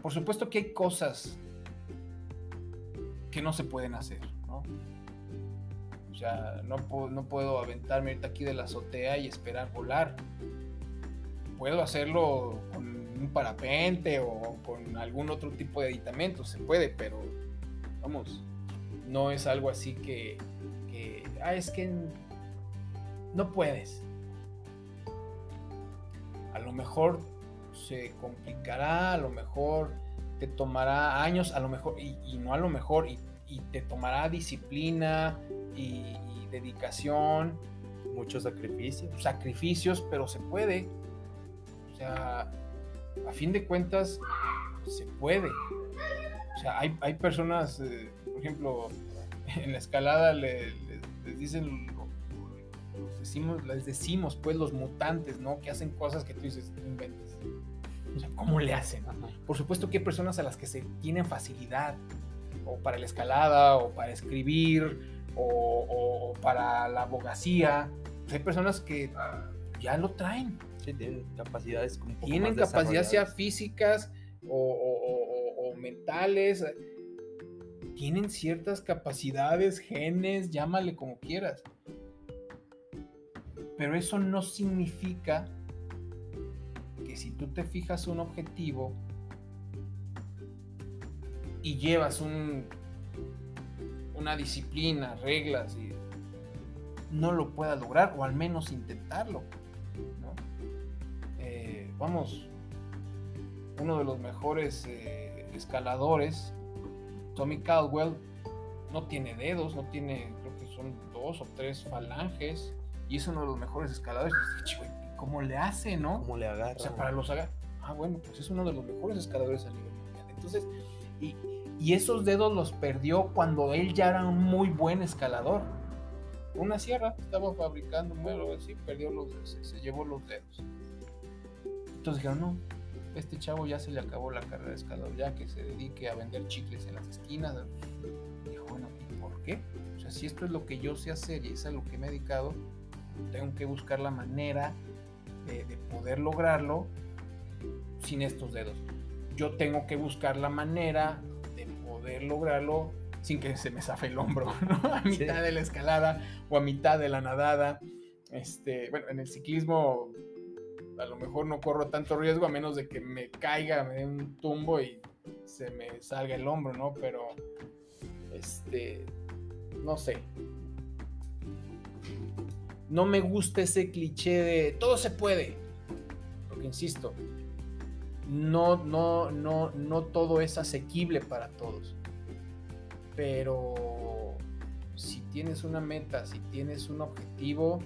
Por supuesto que hay cosas que no se pueden hacer, ¿no? Sea, no, no puedo aventarme ahorita aquí de la azotea y esperar volar. Puedo hacerlo con un parapente o con algún otro tipo de aditamento, se puede, pero vamos, no es algo así que, ah, es que no puedes. A lo mejor se complicará, a lo mejor te tomará años, a lo mejor, y, no a lo mejor, te tomará disciplina y, dedicación. Muchos sacrificios. Sacrificios, pero se puede. O sea, a fin de cuentas, se puede. O sea, hay, personas, eh, por ejemplo, en la escalada les dicen decimos, les decimos, pues, los mutantes, ¿no? Que hacen cosas que tú dices, inventes. O sea, ¿cómo le hacen? Por supuesto que hay personas a las que se tienen facilidad, o para la escalada, o para escribir, o, para la abogacía. Hay personas que ya lo traen. Sí, tienen capacidades Tienen capacidades ya físicas o, mentales. Tienen ciertas capacidades, genes, llámale como quieras. Pero eso no significa que si tú te fijas un objetivo y llevas un, una disciplina, reglas, y no lo puedas lograr, o al menos intentarlo. Eh, vamos, uno de los mejores eh, escaladores, Tommy Caldwell, no tiene dedos, no tiene, creo que son dos o tres falanges, y es uno de los mejores escaladores. ¿Cómo le hace, no? ¿Cómo le agarra? O sea, para los agarra. Ah, bueno, pues es uno de los mejores escaladores a nivel mundial. Entonces, y, esos dedos los perdió cuando él ya era un muy buen escalador. Una sierra, estaba fabricando un así, perdió los se, se llevó los dedos. Entonces dijeron, no, este chavo ya se le acabó la carrera de escalador, ya que se dedique a vender chicles en las esquinas. Dijo, bueno, ¿y por qué? O sea, si esto es lo que yo sé hacer y es a lo que me he dedicado, tengo que buscar la manera de poder lograrlo sin estos dedos. Yo tengo que buscar la manera poder lograrlo sin que se me zafe el hombro, A mitad de la escalada o a mitad de la nadada. Este, bueno, en el ciclismo a lo mejor no corro tanto riesgo a menos de que me caiga, me dé un tumbo y se me salga el hombro, ¿no? Pero, este, no sé. No me gusta ese cliché de todo se puede. Porque insisto, no, no, no, no todo es asequible para todos. Pero si tienes una meta, si tienes un objetivo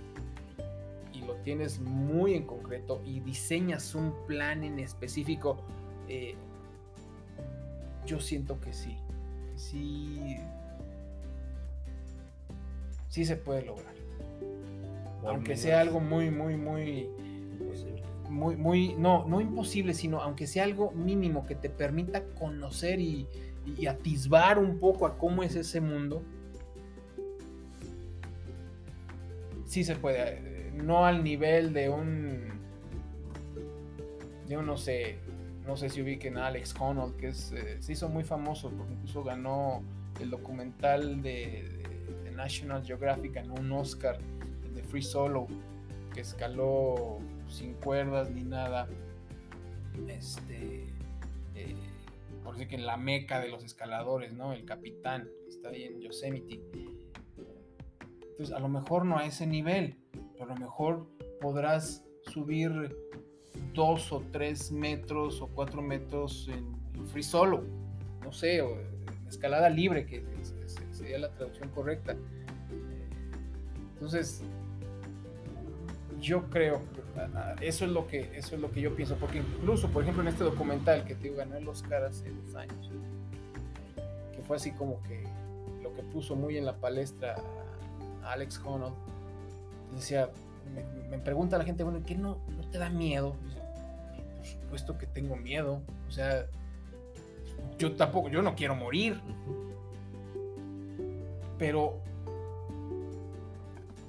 y lo tienes muy en concreto y diseñas un plan en específico, eh, yo siento que sí, sí, sí se puede lograr. Aunque sea algo muy, muy, muy muy, muy, no, no imposible, sino aunque sea algo mínimo que te permita conocer y, atisbar un poco a cómo es ese mundo, sí se puede, no al nivel de un, yo no sé, no sé si ubiquen a Alex Honnold, que es, eh, se hizo muy famoso porque incluso ganó el documental de, de National Geographic, ganó un Oscar, el de Free Solo, que escaló sin cuerdas ni nada. Este, eh, por decir que la meca de los escaladores, ¿no? El capitán, está ahí en Yosemite. Entonces, a lo mejor no a ese nivel, pero a lo mejor podrás subir dos o tres metros o cuatro metros en, free solo, no sé, o escalada libre, que sería la traducción correcta. Entonces, yo creo, eso es lo que, eso es lo que yo pienso, porque incluso, por ejemplo, en este documental que te digo, ganó el Oscar hace dos años, que fue así como que lo que puso muy en la palestra a Alex Honnold, decía, me, pregunta la gente, bueno, ¿qué no, no te da miedo? por supuesto que tengo miedo, o sea, yo tampoco, yo no quiero morir, pero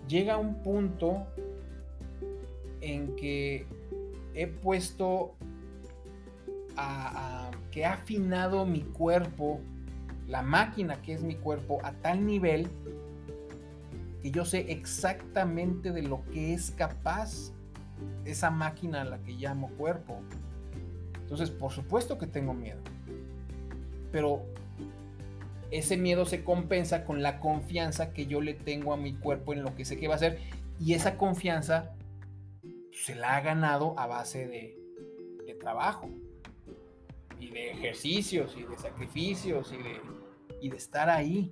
llega un punto en que he puesto a, que ha afinado mi cuerpo, la máquina que es mi cuerpo, a tal nivel que yo sé exactamente de lo que es capaz esa máquina a la que llamo cuerpo. Entonces, por supuesto que tengo miedo. Pero ese miedo se compensa con la confianza que yo le tengo a mi cuerpo en lo que sé que va a hacer. Y esa confianza se la ha ganado a base de, trabajo y de ejercicios y de sacrificios y de, y de estar ahí.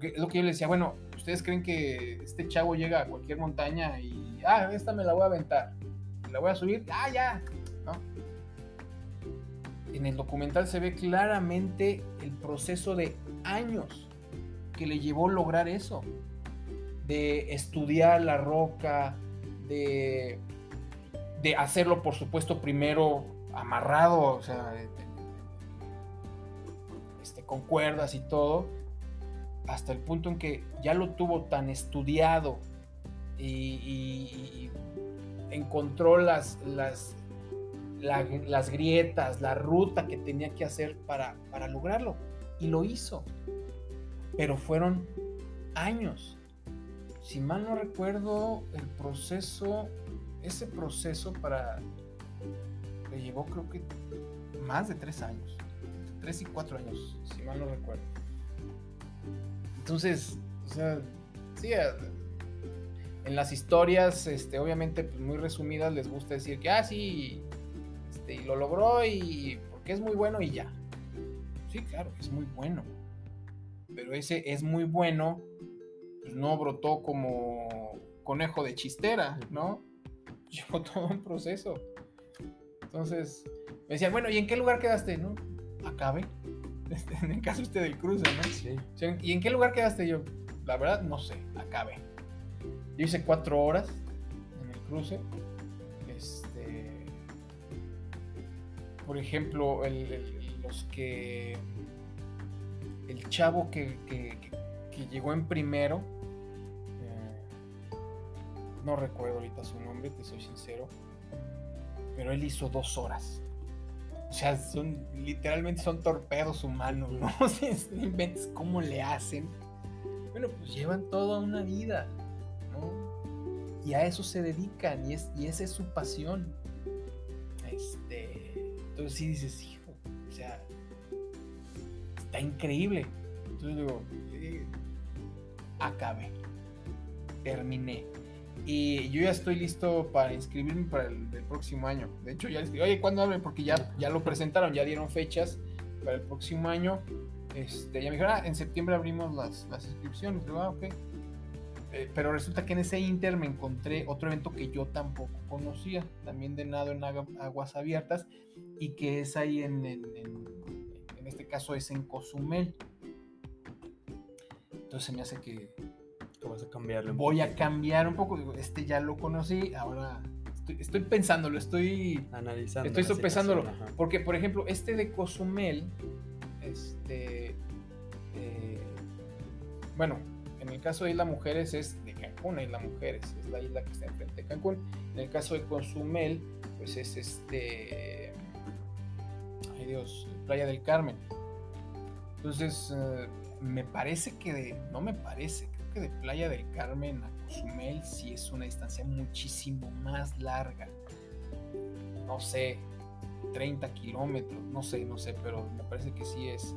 es lo que yo le decía, bueno, ¿ustedes creen que este chavo llega a cualquier montaña y, ah, esta me la voy a aventar, la voy a subir, ah, ya. En el documental se ve claramente el proceso de años que le llevó lograr eso de estudiar la roca, de, de hacerlo, por supuesto, primero amarrado, o sea, este, con cuerdas y todo, hasta el punto en que ya lo tuvo tan estudiado y, encontró las, las, las grietas, la ruta que tenía que hacer para, para lograrlo. Y lo hizo. Pero fueron años. Si mal no recuerdo, el proceso, ese proceso para... Le llevó creo que más de tres años. Tres y cuatro años, si mal no recuerdo. Entonces, o sea, sí, en las historias, este, obviamente, pues muy resumidas, les gusta decir que, ah, sí, este, y lo logró y porque es muy bueno y ya. Sí, claro, es muy bueno. Pero ese es muy bueno, pues no brotó como conejo de chistera, ¿no? Llevó todo un proceso. Entonces, me decían, bueno, ¿y en qué lugar quedaste? ¿No? Acabe. en el caso usted del cruce, ¿no? Sí. ¿Y en qué lugar quedaste yo? La verdad, no sé, acabe. Yo hice cuatro horas en el cruce. Este. Por ejemplo, los que. El chavo que, llegó en primero. No recuerdo ahorita su nombre, te soy sincero. Pero él hizo dos horas. O sea, son literalmente son torpedos humanos, ¿no? O sea, inventes cómo le hacen. Bueno, pues llevan toda una vida, ¿no? Y a eso se dedican y, es, y esa es su pasión. Este, entonces sí dices, hijo, o sea, está increíble. Entonces digo, eh, acabé, terminé. Y yo ya estoy listo para inscribirme para el, próximo año. De hecho, ya les digo, oye, ¿cuándo abren? Porque ya, ya lo presentaron, ya dieron fechas para el próximo año. Este, ya me dijeron, ah, en septiembre abrimos las, las inscripciones. Ah, ok. Eh, pero resulta que en ese inter me encontré otro evento que yo tampoco conocía, también de nado en aguas abiertas, y que es ahí en, en, en este caso es en Cozumel. Entonces se me hace que, vas a cambiarlo. Voy a cambiar un poco. Este ya lo conocí, ahora estoy, pensándolo, estoy analizando. Estoy sopesándolo. Porque, por ejemplo, este de Cozumel, este. Eh, bueno, en el caso de Isla Mujeres es de Cancún, Isla Mujeres, es la isla que está enfrente de Cancún. En el caso de Cozumel, pues es este. Ay Dios, Playa del Carmen. Entonces, eh, me parece que, no me parece, de Playa del Carmen a Cozumel sí es una distancia muchísimo más larga. No sé, 30 kilómetros, no sé, no sé, pero me parece que sí es,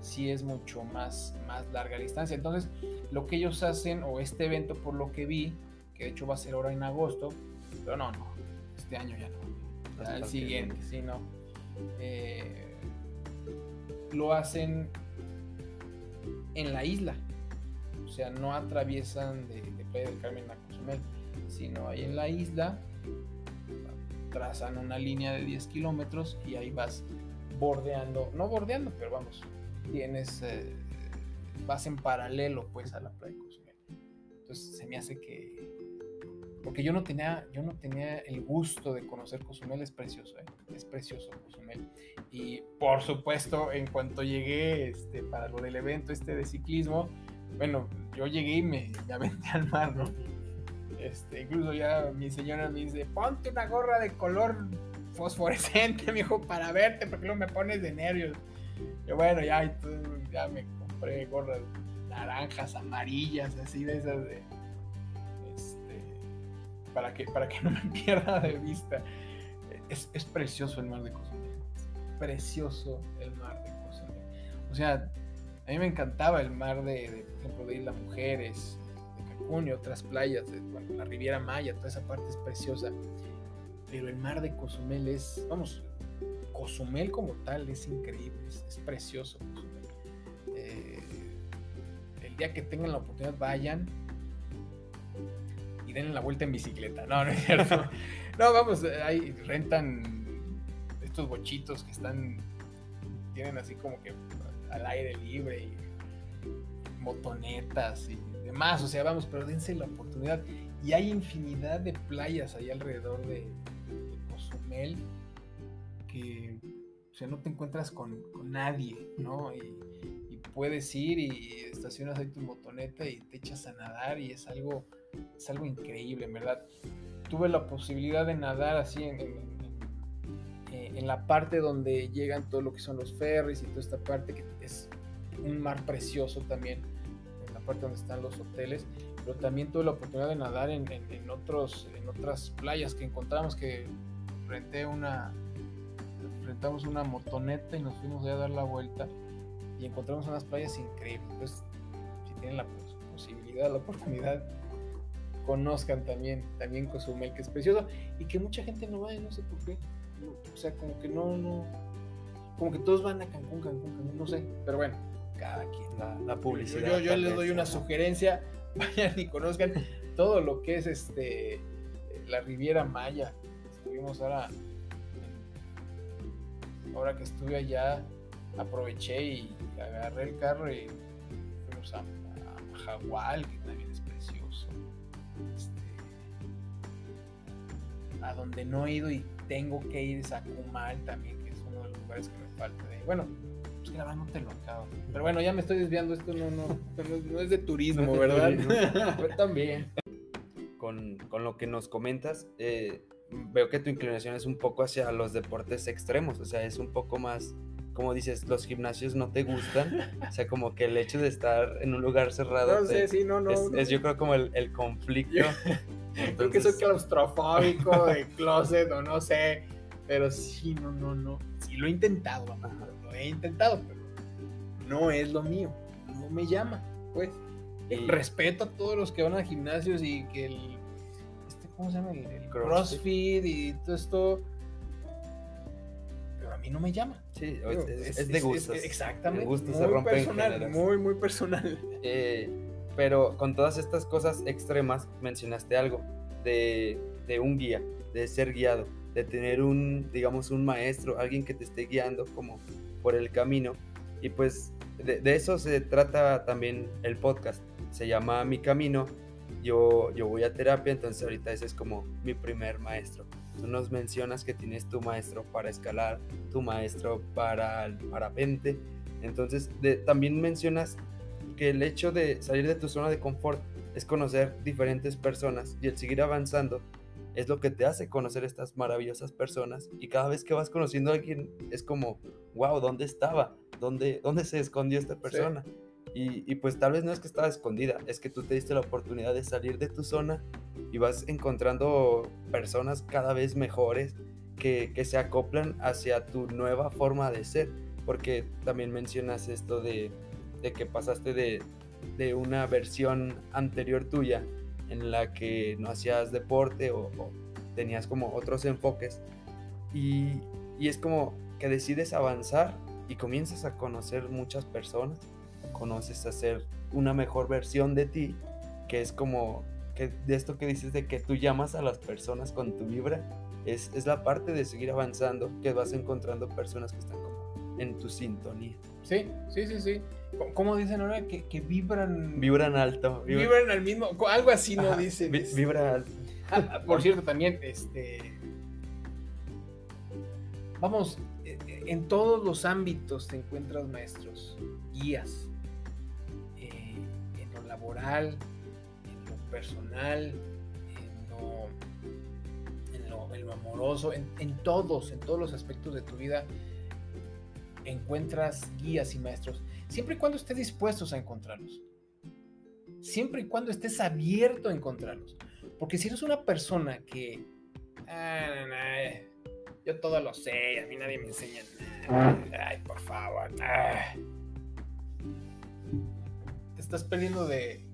sí es mucho más, más larga la distancia. Entonces, lo que ellos hacen, o este evento por lo que vi, que de hecho va a ser ahora en agosto, pero no, no, este año ya no, el siguiente, sí, no. Eh, lo hacen en la isla, o sea, no atraviesan de, Playa del Carmen a Cozumel, sino ahí en la isla trazan una línea de 10 kilómetros y ahí vas bordeando, no bordeando, pero vamos, tienes, eh, vas en paralelo pues a la playa de Cozumel. Entonces se me hace que, porque yo no tenía, yo no tenía el gusto de conocer Cozumel, es precioso, ¿eh? es precioso Cozumel. Y por supuesto, en cuanto llegué este, para lo del evento este de ciclismo, bueno, yo llegué y me aventé al mar, ¿no? Este, incluso ya mi señora me dice, ponte una gorra de color fosforescente, mi hijo, para verte, porque no me pones de nervios. Yo, bueno, ya, ya me compré gorras naranjas, amarillas, así de esas de. Este, para que, para que no me pierda de vista. Es, es precioso el mar de Cozumel. precioso el mar de Cozumel. O sea, a mí me encantaba el mar de, por ejemplo, de Isla Mujeres, de Cancún y otras playas, de, la Riviera Maya, toda esa parte es preciosa. Pero el mar de Cozumel es, vamos, Cozumel como tal es increíble, es, precioso Cozumel. Eh, el día que tengan la oportunidad, vayan y den la vuelta en bicicleta. No, no es cierto. no, vamos, ahí rentan estos bochitos que están, tienen así como que al aire libre y motonetas y demás, o sea, vamos, pero dense la oportunidad. Y hay infinidad de playas ahí alrededor de, Cozumel que o sea, no te encuentras con, nadie, ¿no? Y, puedes ir y estacionas ahí tu motoneta y te echas a nadar y es algo, es algo increíble, en verdad. Tuve la posibilidad de nadar así en, en, la parte donde llegan todo lo que son los ferries y toda esta parte que es un mar precioso también, donde están los hoteles, pero también tuve la oportunidad de nadar en, en, otros, en otras playas que encontramos que renté una, rentamos una motoneta y nos fuimos a dar la vuelta y encontramos unas playas increíbles. Entonces, si tienen la pos posibilidad, la oportunidad, conozcan también, también Cozumel, que es precioso y que mucha gente no va, no sé por qué. O sea, como que no, no, como que todos van a Cancún, Cancún, Cancún, no sé, pero bueno, cada quien. La, la publicidad. Yo, yo, yo les doy una sugerencia, vayan y conozcan todo lo que es este la Riviera Maya. Estuvimos ahora ahora que estuve allá, aproveché y agarré el carro y fuimos a, a Jagual, que también es precioso. Este, a donde no he ido y tengo que ir es a Cumal también, que es uno de los lugares que me falta. De, bueno, te lo acabo. Pero bueno, ya me estoy desviando, esto no, no, no, no es de turismo, No es de ¿verdad? turismo. Pero también. Con, con lo que nos comentas, eh, veo que tu inclinación es un poco hacia los deportes extremos, o sea, es un poco más, como dices, los gimnasios no te gustan, o sea, como que el hecho de estar en un lugar cerrado No te- sé, sí, no, no. es, no. es yo creo como el, el conflicto. Yo- Creo que soy claustrofóbico de closet o no sé. Pero sí, no, no, no. Sí, lo he intentado. Lo he intentado, pero no es lo mío. No me llama, pues. Y- Respeto a todos los que van a gimnasios y que el. Este, ¿Cómo se llama? El, el Crossfit. crossfit y todo esto. Pero a mí no me llama. sí, Digo, es, es de gustos. exactamente. De gustos muy se personal, muy, muy personal. Eh, pero con todas estas cosas extremas mencionaste algo de, de un guía, de ser guiado, de tener un, digamos, un maestro, alguien que te esté guiando como por el camino. Y pues de, eso se trata también el podcast. Se llama Mi Camino. Yo, yo voy a terapia, entonces ahorita ese es como mi primer maestro. Tú nos mencionas que tienes tu maestro para escalar, tu maestro para el parapente. Entonces también mencionas que el hecho de salir de tu zona de confort es conocer diferentes personas y el seguir avanzando es lo que te hace conocer estas maravillosas personas y cada vez que vas conociendo a alguien es como, wow, ¿dónde estaba? ¿Dónde, dónde se escondió esta persona? Y, y pues tal vez no es que estaba escondida, es que tú te diste la oportunidad de salir de tu zona y vas encontrando personas cada vez mejores que, que se acoplan hacia tu nueva forma de ser, porque también mencionas esto de, de que pasaste de, de una versión anterior tuya en la que no hacías deporte o, tenías como otros enfoques y, y es como que decides avanzar y comienzas a conocer muchas personas, conoces a ser una mejor versión de ti, que es como que de esto que dices de que tú llamas a las personas con tu vibra, es, es la parte de seguir avanzando, que vas encontrando personas que están como en tu sintonía. Sí, sí, sí, sí. ¿Cómo dicen ahora? Que, que vibran. Vibran alto. vibra- Vibran al mismo. Algo así no dicen. vi- Vibra alto. Ah, Por cierto, también, este. Vamos, eh, eh, en todos los ámbitos te encuentras maestros, guías. eh, en lo laboral, en lo personal, en lo, en lo, en lo amoroso, en, en todos, en todos los aspectos de tu vida encuentras guías y maestros, siempre y cuando estés dispuestos a encontrarlos. Siempre y cuando estés abierto a encontrarlos. Porque si eres una persona que. "Ah, eh, yo todo lo sé, a mí nadie me enseña nada. Ay, por favor. ah". Te estás perdiendo de.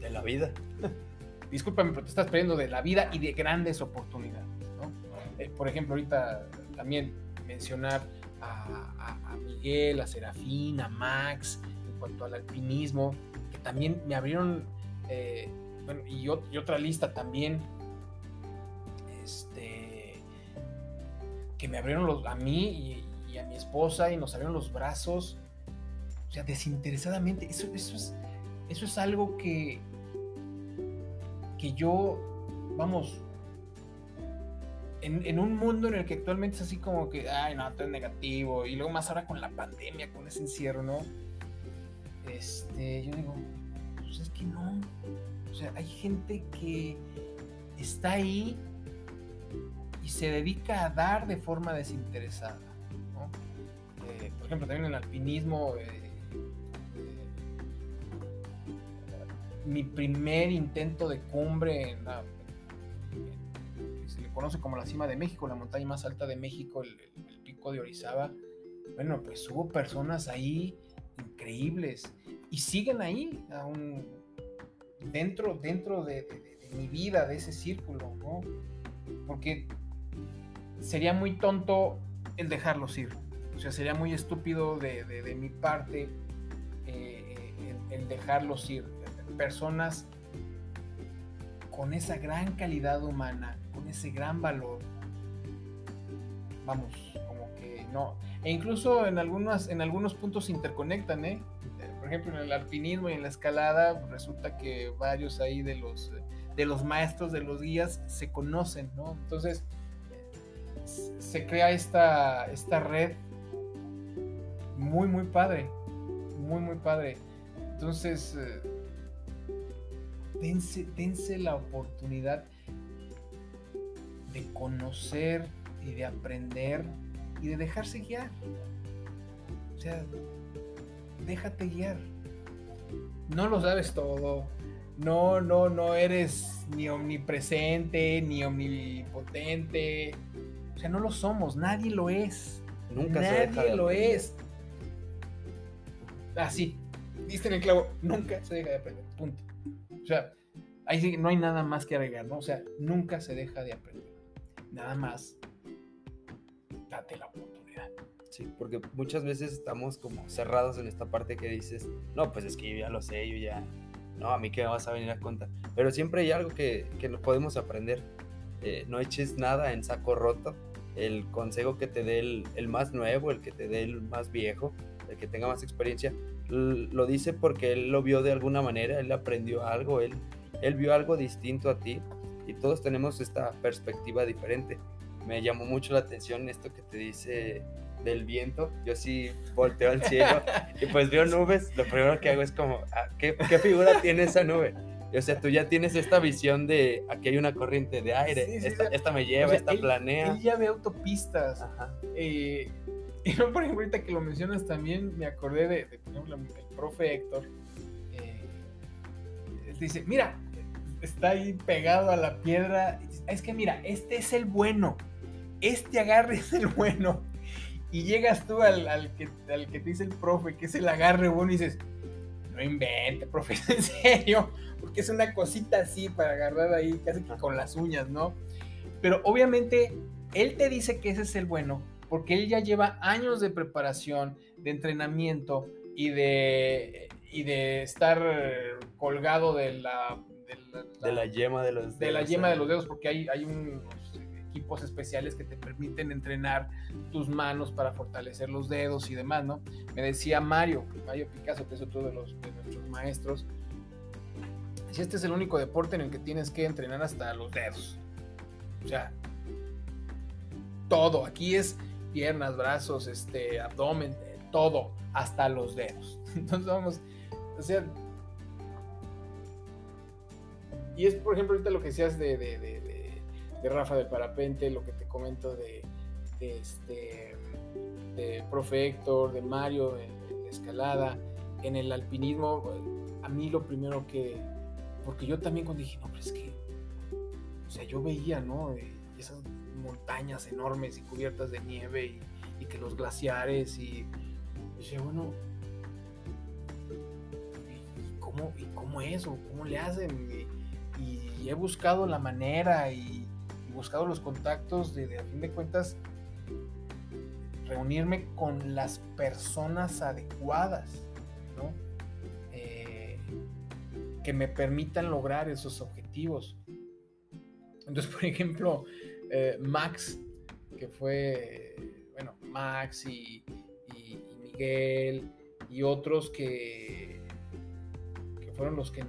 De la vida. Discúlpame, pero te estás perdiendo de la vida y de grandes oportunidades. ¿no? Eh, por ejemplo, ahorita también mencionar a, Miguel, a Serafín, a Max, en cuanto al alpinismo, que también me abrieron, eh, y, ot- y otra lista también, este, que me abrieron los, a mí y, y a mi esposa y nos abrieron los brazos, o sea, desinteresadamente. Eso, eso, es, eso es algo que, que yo, vamos, en, un mundo en el que actualmente es así como que, ay, no, todo es negativo, y luego más ahora con la pandemia, con ese encierro, ¿no? Este, yo digo, pues es que no. O sea, hay gente que está ahí y se dedica a dar de forma desinteresada. Eh, por ejemplo, también en el alpinismo, eh, eh, mi primer intento de cumbre en la, se le conoce como la cima de México, la montaña más alta de México, el, pico de Orizaba. Bueno, pues hubo personas ahí increíbles y siguen ahí aún dentro, dentro de, mi vida, de ese círculo, ¿no? Porque sería muy tonto el dejarlos ir. O sea, sería muy estúpido de, mi parte eh, el, dejarlos ir. Personas con esa gran calidad humana, ese gran valor. Vamos, como que no. E incluso en, algunas, en algunos puntos se interconectan, ¿eh? Por ejemplo, en el alpinismo y en la escalada, resulta que varios ahí de los, de los maestros, de los guías, se conocen, ¿no? Entonces, se crea esta, esta red muy, muy padre. Muy, muy padre. Entonces, eh, dense, la oportunidad de conocer y de aprender y de dejarse guiar. O sea, déjate guiar. No lo sabes todo. No, no, no eres ni omnipresente, ni omnipotente. O sea, no lo somos. Nadie lo es. Nunca nadie se deja lo es. Así. Ah, diste en el clavo. Nunca se deja de aprender. Punto. O sea, ahí no hay nada más que agregar, ¿no? O sea, nunca se deja de aprender. Nada más. Date la oportunidad. Sí, porque muchas veces estamos como cerrados en esta parte que dices, no, pues es que yo ya lo sé, yo ya, no, a mí que me vas a venir a contar. Pero siempre hay algo que, que podemos aprender. Eh, no eches nada en saco roto. El consejo que te dé el, el, más nuevo, el que te dé el más viejo, el que tenga más experiencia, lo dice porque él lo vio de alguna manera, él aprendió algo, él, él vio algo distinto a ti y todos tenemos esta perspectiva diferente. Me llamó mucho la atención esto que te dice del viento, yo sí volteo al cielo y pues veo nubes, lo primero que hago es como, ah, ¿qué, qué figura tiene esa nube? o sea, tú ya tienes esta visión de aquí hay una corriente de aire, esta, me lleva, esta planea. Él ya ve autopistas. Eh, y por ejemplo, ahorita que lo mencionas también, me acordé de, por ejemplo, el profe Héctor. Eh, dice, mira, está ahí pegado a la piedra. Es que mira, este es el bueno. Este agarre es el bueno y llegas tú al, que, al que te dice el profe, que es el agarre bueno, y dices, no invente, profe, en serio, porque es una cosita así para agarrar ahí casi que con las uñas, ¿no? Pero obviamente él te dice que ese es el bueno, porque él ya lleva años de preparación, de entrenamiento y de, y de estar colgado de la, de la, yema de los dedos. De la yema de los dedos, porque hay, hay un equipos especiales que te permiten entrenar tus manos para fortalecer los dedos y demás, ¿no? Me decía Mario, Mario Picasso, que es otro de, los, de nuestros maestros, si este es el único deporte en el que tienes que entrenar hasta los dedos. O sea, todo. Aquí es piernas, brazos, este, abdomen, todo, hasta los dedos. Entonces vamos, o sea, y es por ejemplo ahorita lo que decías de, de, de Rafa del Parapente, lo que te comento de, este, de Profe Héctor, de Mario en, escalada, en el alpinismo, a mí lo primero que, porque yo también cuando dije, no, pero es que, o sea, yo veía, ¿no? Eh, esas montañas enormes y cubiertas de nieve y, que los glaciares y, y bueno, ¿y cómo, y cómo es o cómo le hacen? y he buscado la manera y buscado los contactos de, a fin de cuentas, reunirme con las personas adecuadas, ¿no? Eh, que me permitan lograr esos objetivos. Entonces, por ejemplo, eh, Max, que fue, bueno, Max y, Miguel y otros que, que fueron los que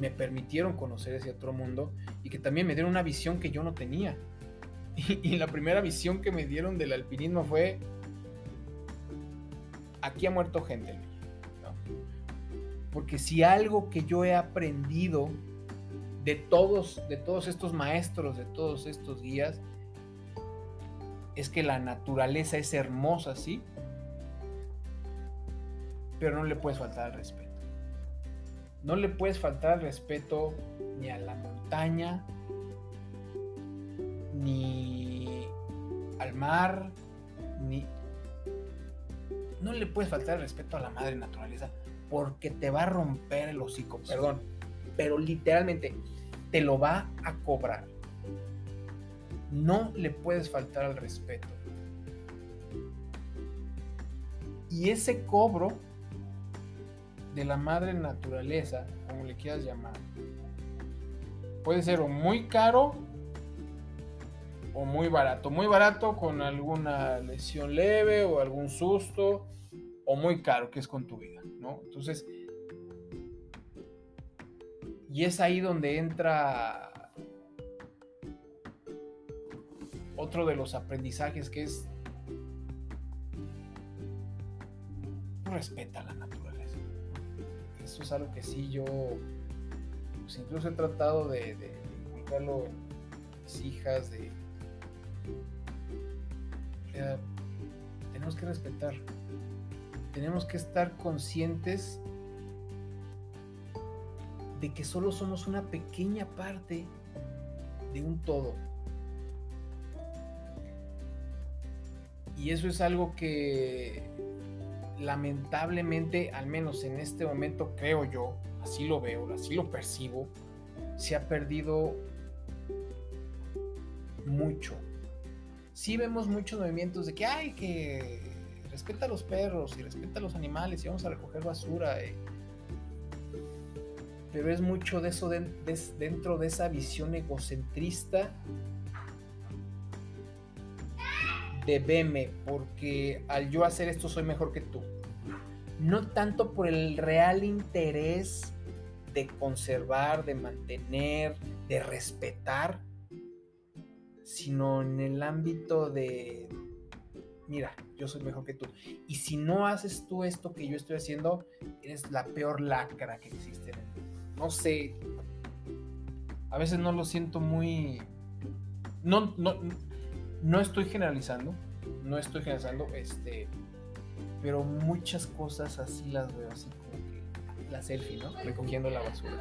me permitieron conocer ese otro mundo y que también me dieron una visión que yo no tenía. Y, la primera visión que me dieron del alpinismo fue, aquí ha muerto gente. Porque si algo que yo he aprendido de todos, de todos estos maestros, de todos estos guías, es que la naturaleza es hermosa, sí, pero no le puedes faltar al respeto. No le puedes faltar al respeto ni a la montaña, ni al mar, ni... No le puedes faltar el respeto a la madre naturaleza porque te va a romper el hocico, perdón, pero literalmente te lo va a cobrar. No le puedes faltar al respeto. Y ese cobro de la madre naturaleza, como le quieras llamar, puede ser o muy caro o muy barato. Muy barato con alguna lesión leve o algún susto, o muy caro, que es con tu vida, ¿no? Entonces, y es ahí donde entra otro de los aprendizajes que es respeta la naturaleza. Eso es algo que sí yo, pues incluso he tratado de, de inculcarlo en mis hijas, de tenemos que respetar, tenemos que estar conscientes de que solo somos una pequeña parte de un todo. Y eso es algo que lamentablemente, al menos en este momento, creo yo, así lo veo, así lo percibo, se ha perdido mucho sí vemos muchos movimientos de que hay que respeta a los perros y respeta a los animales y vamos a recoger basura. Eh. Pero es mucho de eso dentro de esa visión egocentrista de veme, porque al yo hacer esto soy mejor que tú. No tanto por el real interés de conservar, de mantener, de respetar, sino en el ámbito de, mira, yo soy mejor que tú. Y si no haces tú esto que yo estoy haciendo, eres la peor lacra que existe. No sé, a veces no lo siento muy... No, no, no estoy generalizando, no estoy generalizando, este, pero muchas cosas así las veo, así como que la selfie, ¿no? Recogiendo la basura.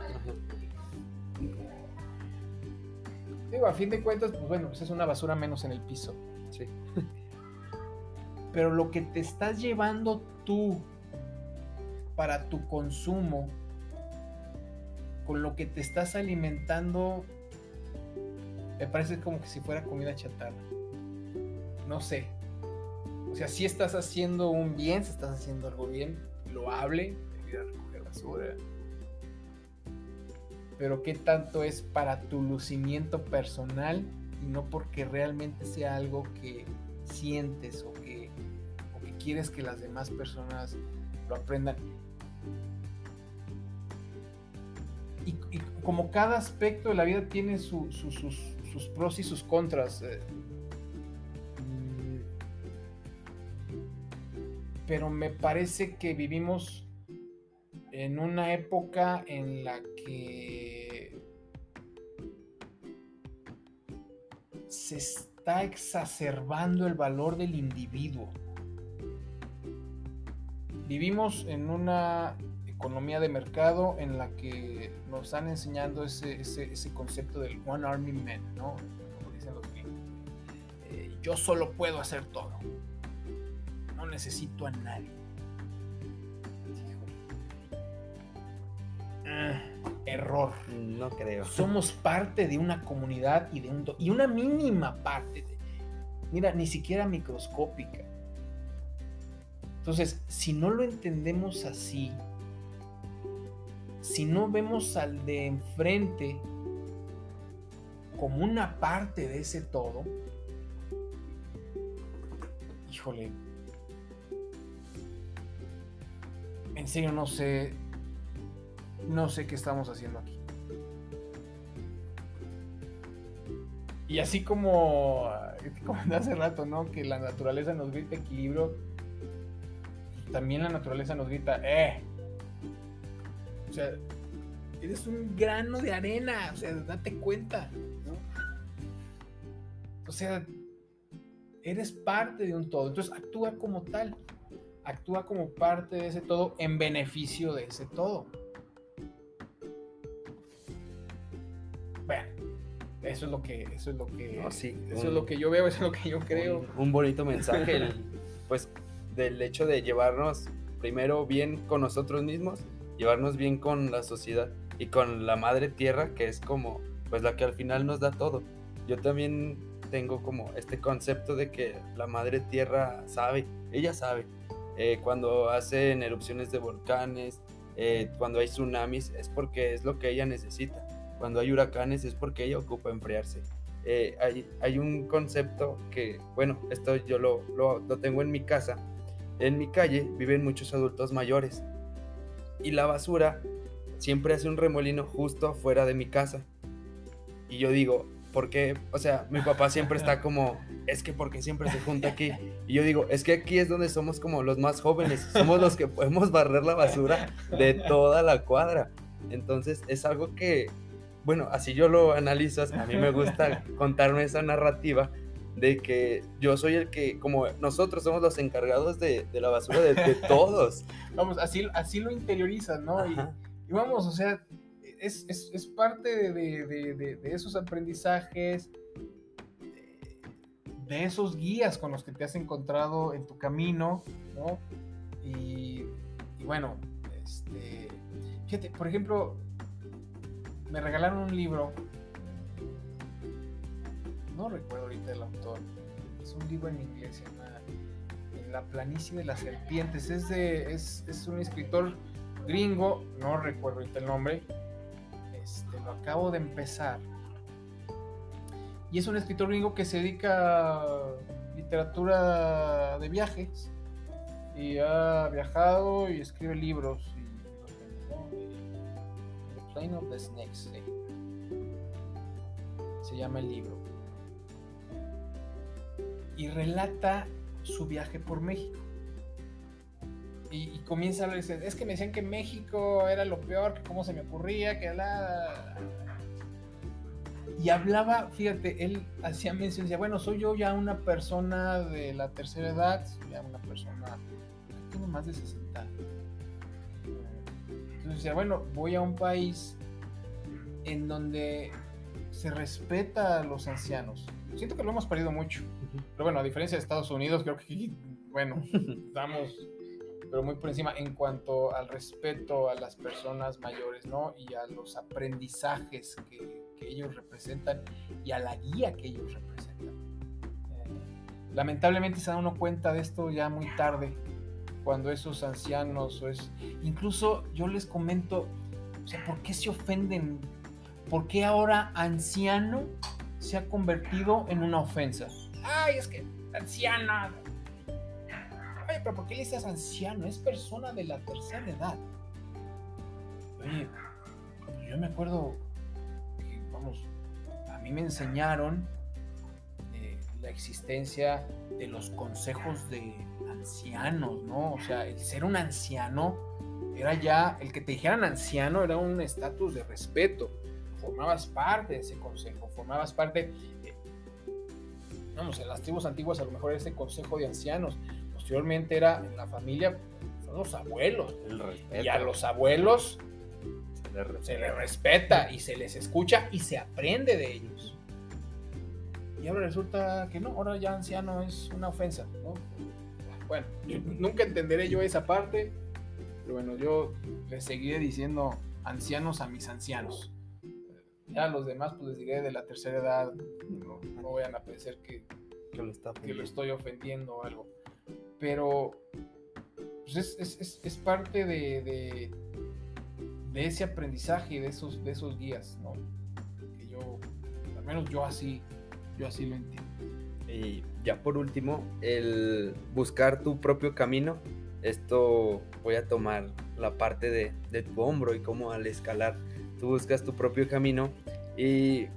Digo, a fin de cuentas, pues bueno, pues es una basura menos en el piso. Sí. Pero lo que te estás llevando tú para tu consumo, con lo que te estás alimentando, me parece como que si fuera comida chatarra. No sé. O sea, si estás haciendo un bien, si estás haciendo algo bien, loable, de ir a recoger basura, pero qué tanto es para tu lucimiento personal y no porque realmente sea algo que sientes o que, quieres que las demás personas lo aprendan. Y, como cada aspecto de la vida tiene sus, pros y sus contras. Eh, pero me parece que vivimos en una época en la que se está exacerbando el valor del individuo. Vivimos en una economía de mercado en la que nos están enseñando ese, concepto del One Army Man, ¿no? Como dicen los gringos. Eh, yo solo puedo hacer todo. No necesito a nadie. error. No creo. Somos parte de una comunidad y de un y una mínima parte. mira, ni siquiera microscópica. Entonces, si no lo entendemos así, si no vemos al de enfrente como una parte de ese todo, híjole, en serio no sé, no sé qué estamos haciendo aquí. Y así como comenté hace rato, ¿no? Que la naturaleza nos grita equilibrio, también la naturaleza nos grita, ¡eh! O sea, eres un grano de arena, o sea, date cuenta, ¿no? O sea, eres parte de un todo, entonces actúa como tal actúa como parte de ese todo en beneficio de ese todo. Bueno, eso es lo que, eso es lo que, eso es lo que yo veo, eso es lo que yo creo. Un, bonito mensaje, pues, del hecho de llevarnos primero bien con nosotros mismos, llevarnos bien con la sociedad y con la madre tierra, que es como, pues, la que al final nos da todo. Yo también tengo como este concepto de que la madre tierra sabe, ella sabe. Eh, cuando hacen erupciones de volcanes, eh, cuando hay tsunamis, es porque es lo que ella necesita. Cuando hay huracanes es porque ella ocupa enfriarse. Eh, hay, hay, un concepto que, bueno, esto yo lo, lo, lo tengo en mi casa. En mi calle viven muchos adultos mayores y la basura siempre hace un remolino justo afuera de mi casa. Y yo digo, porque, o sea, mi papá siempre está como, es que porque siempre se junta aquí. Y yo digo, es que aquí es donde somos como los más jóvenes, somos los que podemos barrer la basura de toda la cuadra. Entonces es algo que, bueno, así yo lo analizo, a mí me gusta contarme esa narrativa de que yo soy el que, como nosotros somos los encargados de, la basura de, todos. Vamos, así, así lo interiorizan, ¿no? Y, y, vamos, o sea, es, es, parte de, esos aprendizajes, de esos guías con los que te has encontrado en tu camino, ¿no? Y, bueno, este, fíjate, por ejemplo, me regalaron un libro, no recuerdo ahorita el autor, es un libro en inglés, se llama La planicie de las serpientes, es, de, es, es un escritor gringo, no recuerdo ahorita el nombre, acabo de empezar. Y es un escritor gringo que se dedica a literatura de viajes. Y ha viajado y escribe libros. The Plane of the Snakes. Se llama el libro. Y relata su viaje por México y, comienza a hablar, es que me decían que México era lo peor, que cómo se me ocurría, que la... Y hablaba, fíjate, él hacía mención, decía, bueno, soy yo ya una persona de la tercera edad, ya una persona que tiene más de 60. Entonces decía, bueno, voy a un país en donde se respeta a los ancianos. Siento que lo hemos perdido mucho. Pero bueno, a diferencia de Estados Unidos, creo que, bueno, estamos pero muy por encima en cuanto al respeto a las personas mayores, ¿no? Y a los aprendizajes que, ellos representan y a la guía que ellos representan. Eh, lamentablemente se da uno cuenta de esto ya muy tarde, cuando esos ancianos o es... Incluso yo les comento, o sea, ¿por qué se ofenden? ¿Por qué ahora anciano se ha convertido en una ofensa? Ay, es que anciana, Oye, pero ¿por qué le dices anciano? Es persona de la tercera edad. Oye, yo me acuerdo que, vamos, a mí me enseñaron eh, la existencia de los consejos de ancianos, ¿no? O sea, el ser un anciano era ya, el que te dijeran anciano era un estatus de respeto. Formabas parte de ese consejo, formabas parte, eh, vamos, en las tribus antiguas a lo mejor ese consejo de ancianos posteriormente era en la familia, son los abuelos. y a los abuelos se les, respeta y se les escucha y se aprende de ellos. Y ahora resulta que no, ahora ya anciano es una ofensa. Bueno, nunca entenderé yo esa parte, pero bueno, yo les seguiré diciendo ancianos a mis ancianos. Ya a los demás, pues les diré de la tercera edad, no, no vayan a pensar que, que, lo, que lo estoy ofendiendo o algo pero pues es, parte de, de, ese aprendizaje, de esos, de esos guías, ¿no? Que yo, al menos yo así, yo así lo entiendo. Y ya por último, el buscar tu propio camino. Esto voy a tomar la parte de, de tu hombro y cómo al escalar tú buscas tu propio camino y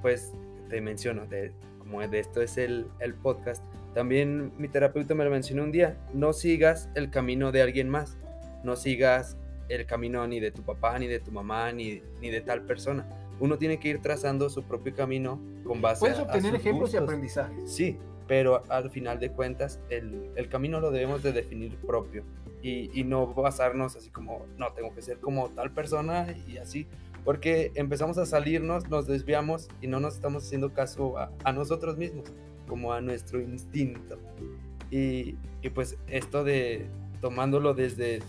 pues te menciono, de, como de esto es el, el podcast, también mi terapeuta me lo mencionó un día, no sigas el camino de alguien más, no sigas el camino ni de tu papá, ni de tu mamá, ni, ni de tal persona. Uno tiene que ir trazando su propio camino con base Puedes a, obtener sus ejemplos y aprendizajes. Sí, pero al final de cuentas el, el camino lo debemos de definir propio y, y no basarnos así como, no, tengo que ser como tal persona y así, porque empezamos a salirnos, nos desviamos y no nos estamos haciendo caso a, a nosotros mismos, como a nuestro instinto. Y, y pues esto de tomándolo desde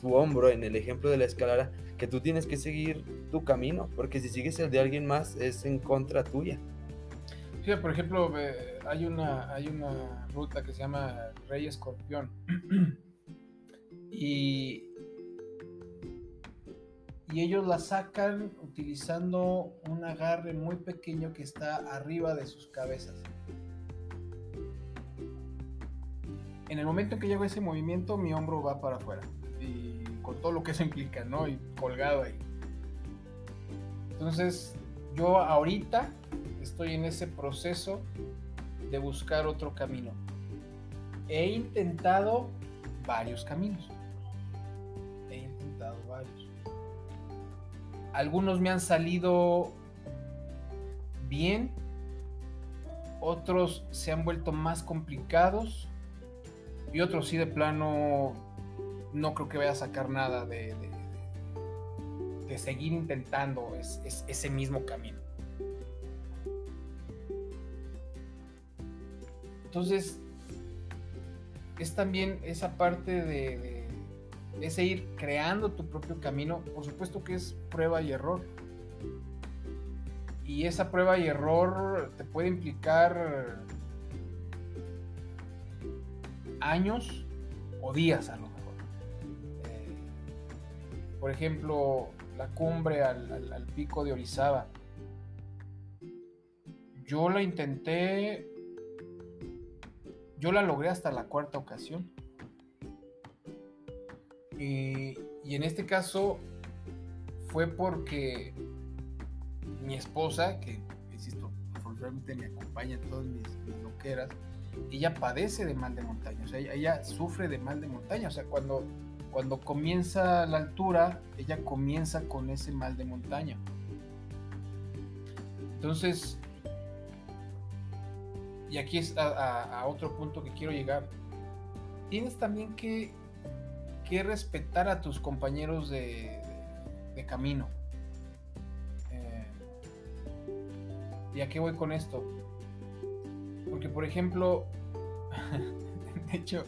tu hombro en el ejemplo de la escalera, que tú tienes que seguir tu camino, porque si sigues el de alguien más es en contra tuya. Sí, por ejemplo, eh, hay una, hay una ruta que se llama Rey Escorpión. y, y ellos la sacan utilizando un agarre muy pequeño que está arriba de sus cabezas. En el momento en que llego ese movimiento, mi hombro va para afuera. Y con todo lo que eso implica, ¿no? Y colgado ahí. Entonces, yo ahorita estoy en ese proceso de buscar otro camino. He intentado varios caminos. He intentado varios. Algunos me han salido bien, otros se han vuelto más complicados y otros sí de plano no creo que vaya a sacar nada de, de, seguir intentando es, ese mismo camino. Entonces, es también esa parte de, de, ese ir creando tu propio camino. Por supuesto que es prueba y error. Y esa prueba y error te puede implicar años o días a lo mejor. Eh, por ejemplo, la cumbre al, pico de Orizaba. Yo la intenté yo la logré hasta la cuarta ocasión. Y, y, en este caso fue porque mi esposa, que insisto, afortunadamente me acompaña en todas mis, loqueras, ella padece de mal de montaña, o sea, ella, sufre de mal de montaña, o sea, cuando, cuando comienza la altura, ella comienza con ese mal de montaña. Entonces, y aquí es a, otro punto que quiero llegar, tienes también que, que respetar a tus compañeros de camino. Eh, ¿Y a qué voy con esto? Porque, por ejemplo, de hecho,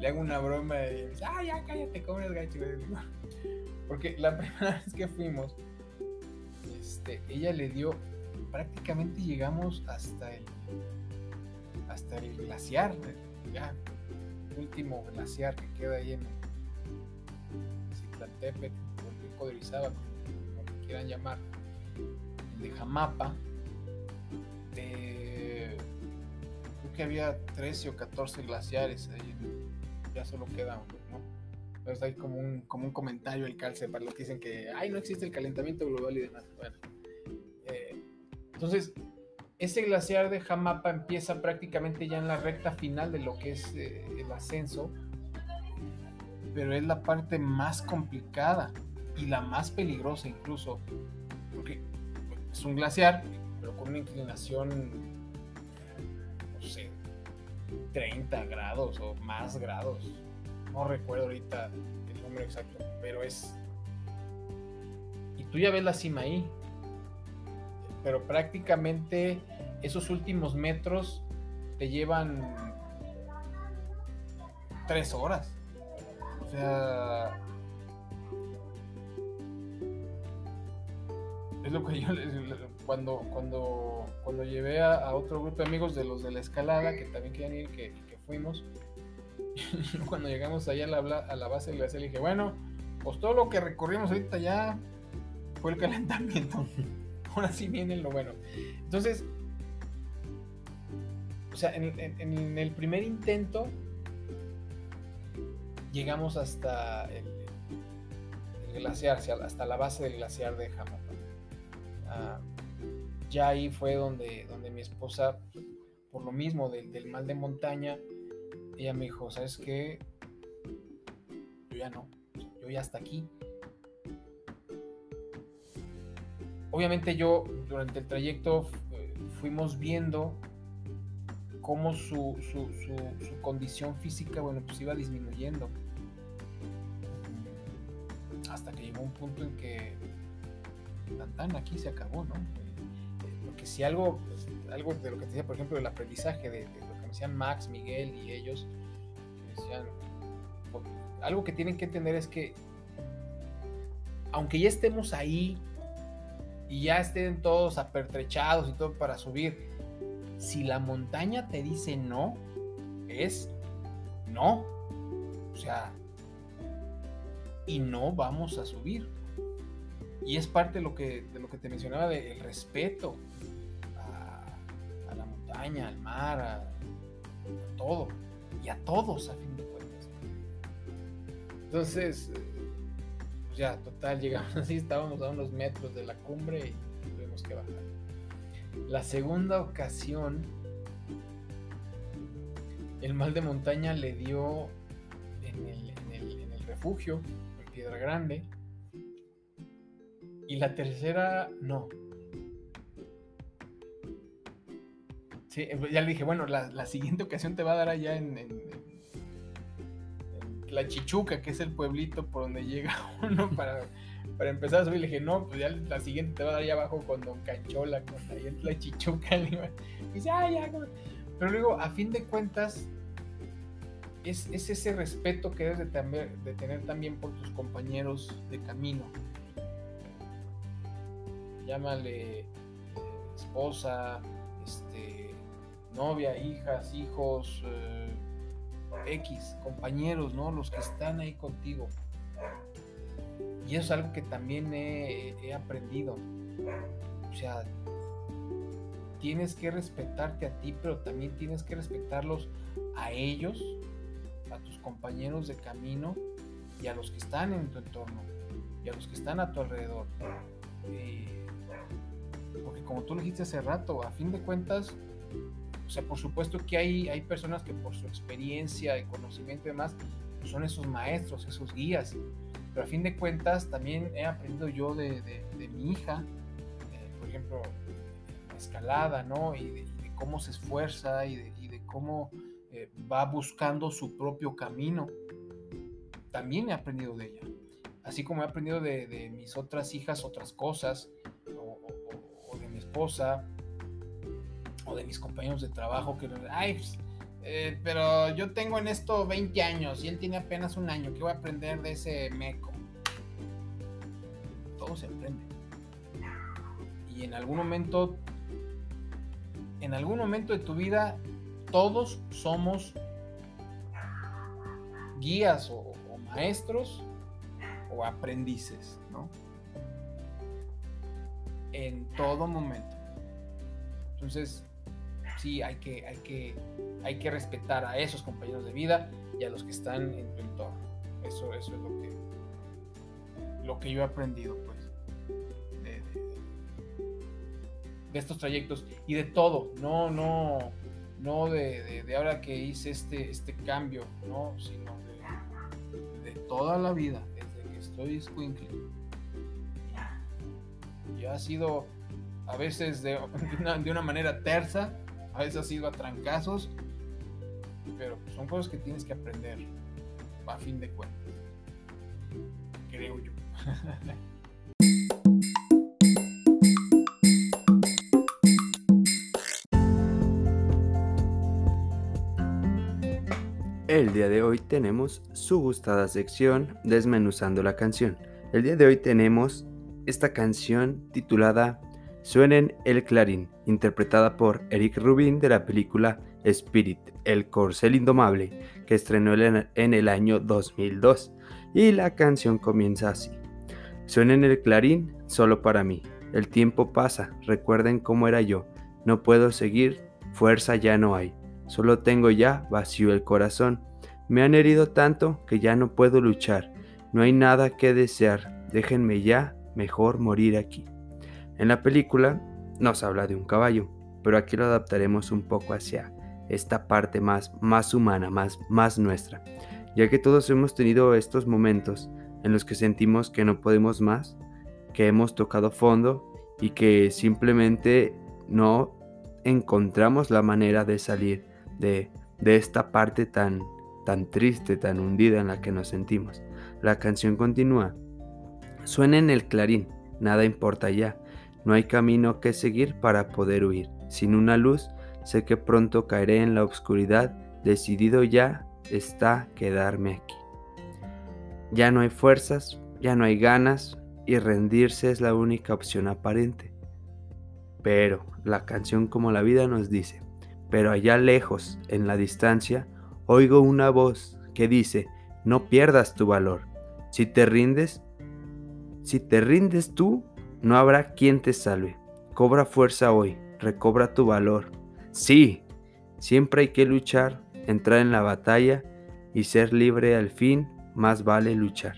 le hago una broma y dice, ah, ya cállate, ¿cómo eres gacho? Porque la primera vez que fuimos, este, ella le dio, prácticamente llegamos hasta el hasta el glaciar, ya, último glaciar que queda ahí en Citlantepec, o el pico de Orizaba, como lo quieran llamar, el de Jamapa, de, creo que había 13 o 14 glaciares ahí, ya solo queda uno, ¿no? Entonces hay como un, como un comentario el calce para los que dicen que, ay, no existe el calentamiento global y demás. Bueno, eh, entonces, ese glaciar de Jamapa empieza prácticamente ya en la recta final de lo que es eh, el ascenso, pero es la parte más complicada y la más peligrosa incluso, porque es un glaciar, pero con una inclinación, 30 grados o más grados. No recuerdo ahorita el número exacto, pero es... Y tú ya ves la cima ahí, pero prácticamente esos últimos metros te llevan tres horas. O sea, es lo que yo cuando cuando cuando llevé a, otro grupo de amigos de los de la escalada que también querían ir que, fuimos cuando llegamos allá a la, a la base del glaciar le dije bueno pues todo lo que recorrimos ahorita ya fue el calentamiento ahora sí viene lo bueno. Entonces, o sea, en, el primer intento llegamos hasta el, glaciar, hasta la base del glaciar de. Ah, ya ahí fue donde, donde mi esposa, por lo mismo del, del mal de montaña, ella me dijo, ¿sabes qué? Yo ya no, yo ya hasta aquí. Obviamente yo durante el trayecto eh, fuimos viendo cómo su, su, su, condición física, bueno, pues iba disminuyendo. Hasta que llegó un punto en que tan, aquí se acabó, ¿no? Porque si algo, pues, algo de lo que te decía, por ejemplo, del aprendizaje, de, lo que me decían Max, Miguel y ellos, decían, algo que tienen que entender es que, aunque ya estemos ahí y ya estén todos apertrechados y todo para subir, si la montaña te dice no, es no. O sea, y no vamos a subir. Y es parte de lo que, de lo que te mencionaba del respeto montaña, al mar, a, todo. Y a todos, a fin de cuentas. Entonces, pues ya, total, llegamos así, estábamos a unos metros de la cumbre y tuvimos que bajar. La segunda ocasión, el mal de montaña le dio en el refugio, en Piedra Grande, y la tercera, no. Sí, ya le dije, bueno, la, la siguiente ocasión te va a dar allá en, en, La Chichuca, que es el pueblito por donde llega uno para, para empezar a subir. Le dije, no, pues ya la siguiente te va a dar allá abajo con Don Canchola, con ahí en La Chichuca. Le dice, ah, ya. Pero luego, a fin de cuentas, es, es ese respeto que debes de, tener, de tener también por tus compañeros de camino llámale eh, esposa, este, novia, hijas, hijos, eh, X, compañeros, ¿no? Los que están ahí contigo. Y eso es algo que también he, aprendido. O sea, tienes que respetarte a ti, pero también tienes que respetarlos a ellos, a tus compañeros de camino y a los que están en tu entorno y a los que están a tu alrededor. Eh, porque como tú lo dijiste hace rato, a fin de cuentas, o sea, por supuesto que hay, hay personas que por su experiencia y conocimiento y demás, pues son esos maestros, esos guías. Pero a fin de cuentas también he aprendido yo de, de, mi hija, eh, por ejemplo, la escalada, ¿no? Y de, cómo se esfuerza y de, cómo eh, va buscando su propio camino. También he aprendido de ella. Así como he aprendido de, mis otras hijas otras cosas, esposa o de mis compañeros de trabajo que, ay, pues, eh, pero yo tengo en esto 20 años y él tiene apenas un año, ¿qué voy a aprender de ese meco? Todo se aprende. Y en algún momento, en algún momento de tu vida, todos somos guías o, o maestros o aprendices, ¿no? en todo momento. Entonces, sí, hay que, hay que, hay que respetar a esos compañeros de vida y a los que están en tu entorno. Eso, eso es lo que, lo que yo he aprendido, pues, de, estos trayectos y de todo. No, no, no de, de, ahora que hice este, este cambio, no, sino de, de toda la vida, desde que estoy squinkly y ha sido a veces de de una manera tersa, a veces ha sido a trancazos, pero son cosas que tienes que aprender a fin de cuentas, creo yo. El día de hoy tenemos su gustada sección Desmenuzando la canción. El día de hoy tenemos esta canción titulada Suenen el Clarín, interpretada por Eric Rubin de la película Spirit, el corcel indomable, que estrenó en el año 2002. Y la canción comienza así. Suenen el clarín solo para mí. El tiempo pasa, recuerden cómo era yo. No puedo seguir, fuerza ya no hay. Solo tengo ya vacío el corazón. Me han herido tanto que ya no puedo luchar. No hay nada que desear. Déjenme ya mejor morir aquí. En la película nos habla de un caballo, pero aquí lo adaptaremos un poco hacia esta parte más, más humana, más, más nuestra, ya que todos hemos tenido estos momentos en los que sentimos que no podemos más, que hemos tocado fondo y que simplemente no encontramos la manera de salir de, de esta parte tan, tan triste, tan hundida en la que nos sentimos. La canción continúa. Suena en el clarín, nada importa ya, no hay camino que seguir para poder huir. Sin una luz, sé que pronto caeré en la oscuridad, decidido ya está quedarme aquí. Ya no hay fuerzas, ya no hay ganas, y rendirse es la única opción aparente. Pero la canción como la vida nos dice, pero allá lejos, en la distancia, oigo una voz que dice, no pierdas tu valor. Si te rindes, si te rindes tú, no habrá quien te salve. Cobra fuerza hoy, recobra tu valor. Sí, siempre hay que luchar, entrar en la batalla y ser libre al fin, más vale luchar.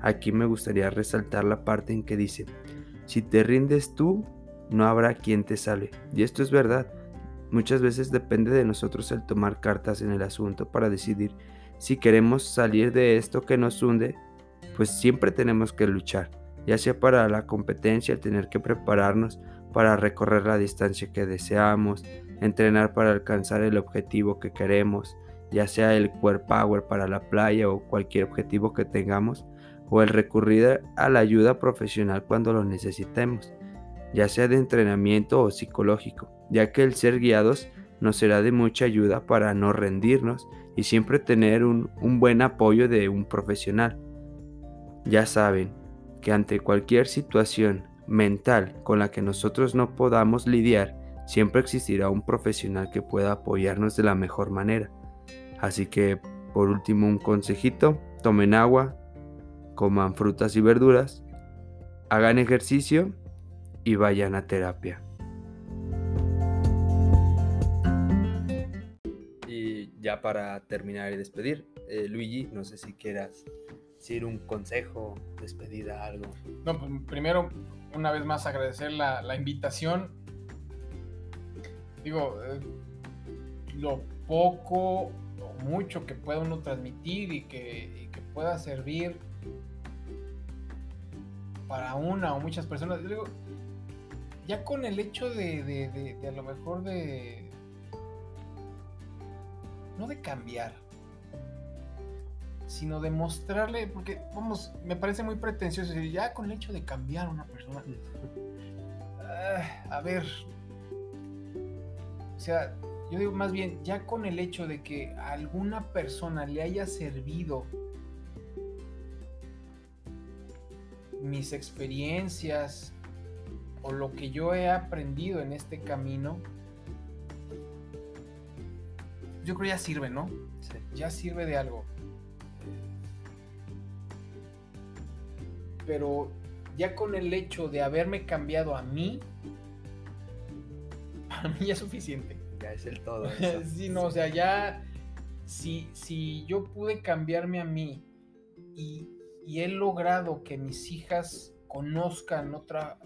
Aquí me gustaría resaltar la parte en que dice, si te rindes tú, no habrá quien te salve. Y esto es verdad. Muchas veces depende de nosotros el tomar cartas en el asunto para decidir si queremos salir de esto que nos hunde, pues siempre tenemos que luchar, ya sea para la competencia, tener que prepararnos para recorrer la distancia que deseamos, entrenar para alcanzar el objetivo que queremos, ya sea el core power para la playa o cualquier objetivo que tengamos, o el recurrir a la ayuda profesional cuando lo necesitemos, ya sea de entrenamiento o psicológico, ya que el ser guiados nos será de mucha ayuda para no rendirnos y siempre tener un buen apoyo de un profesional. Ya saben que ante cualquier situación mental con la que nosotros no podamos lidiar, siempre existirá un profesional que pueda apoyarnos de la mejor manera. Así que, por último, un consejito, tomen agua, coman frutas y verduras, hagan ejercicio y vayan a terapia. Y ya para terminar y despedir, eh, Luigi, no sé si quieras decir un consejo, despedida, algo. No, pues primero, una vez más agradecer la, la invitación. Digo, eh, lo poco o mucho que pueda uno transmitir y que, que pueda servir para una o muchas personas. Digo, ya con el hecho de, de, a lo mejor de... No de cambiar, sino de mostrarle, porque vamos, me parece muy pretencioso decir, ya con el hecho de cambiar a una persona. Uh, a ver, o sea, yo digo más bien, ya con el hecho de que a alguna persona le haya servido mis experiencias o lo que yo he aprendido en este camino, yo creo ya sirve, ¿no? Sí. Ya sirve de algo. Pero ya con el hecho de haberme cambiado a mí, para mí ya es suficiente. Ya es el todo. sí, no, o sea, ya, si, si yo pude cambiarme a mí y, y he logrado que mis hijas conozcan otra,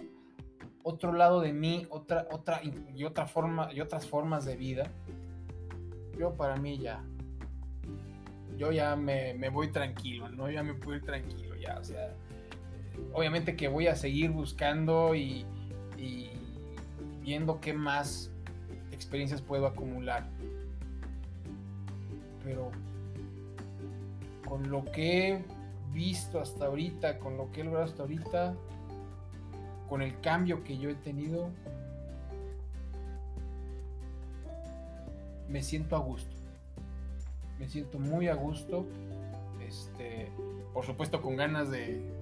otro lado de mí, otra, otra, y otra forma, y otras formas de vida, yo para mí ya, yo ya me, me voy tranquilo, ¿no? Ya me puedo ir tranquilo, ya, o sea, obviamente que voy a seguir buscando y, viendo qué más experiencias puedo acumular. Pero con lo que he visto hasta ahorita, con lo que he logrado hasta ahorita, con el cambio que yo he tenido, me siento a gusto. Me siento muy a gusto. Este, por supuesto con ganas de...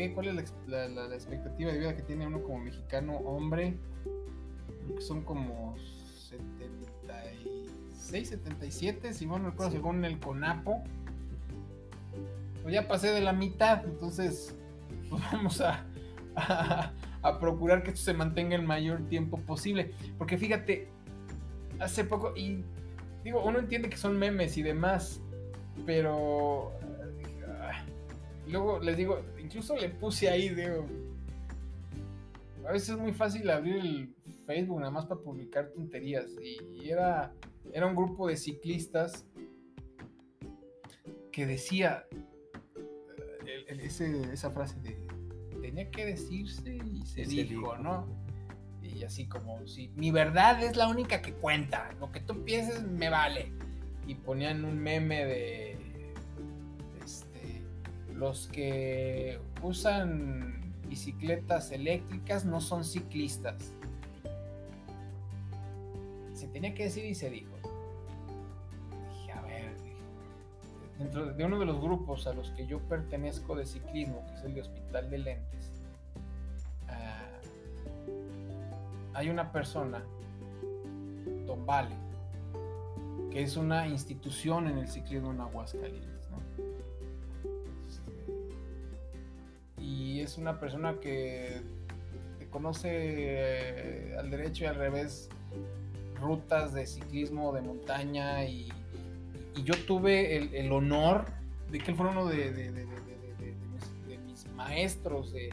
¿qué? ¿Cuál es la, la, la, expectativa de vida que tiene uno como mexicano hombre? Que son como 76, 77, si mal no recuerdo, sí. según el CONAPO. Pues ya pasé de la mitad, entonces pues vamos a, a, a, procurar que esto se mantenga el mayor tiempo posible. Porque fíjate, hace poco, y digo, uno entiende que son memes y demás, pero luego les digo, incluso le puse ahí, digo, a veces es muy fácil abrir el Facebook nada más para publicar tonterías. Y, era, era un grupo de ciclistas que decía eh, esa frase de tenía que decirse y se, dijo, ¿no? Y así como si mi verdad es la única que cuenta, lo que tú pienses me vale. Y ponían un meme de los que usan bicicletas eléctricas no son ciclistas. Se tenía que decir y se dijo. Dije, a ver, dentro de uno de los grupos a los que yo pertenezco de ciclismo, que es el de Hospital de Lentes, ah, hay una persona, Don Vale, que es una institución en el ciclismo en Aguascalientes. Y es una persona que conoce eh, al derecho y al revés rutas de ciclismo de montaña y, yo tuve el, honor de que él fuera uno de, mis, maestros, de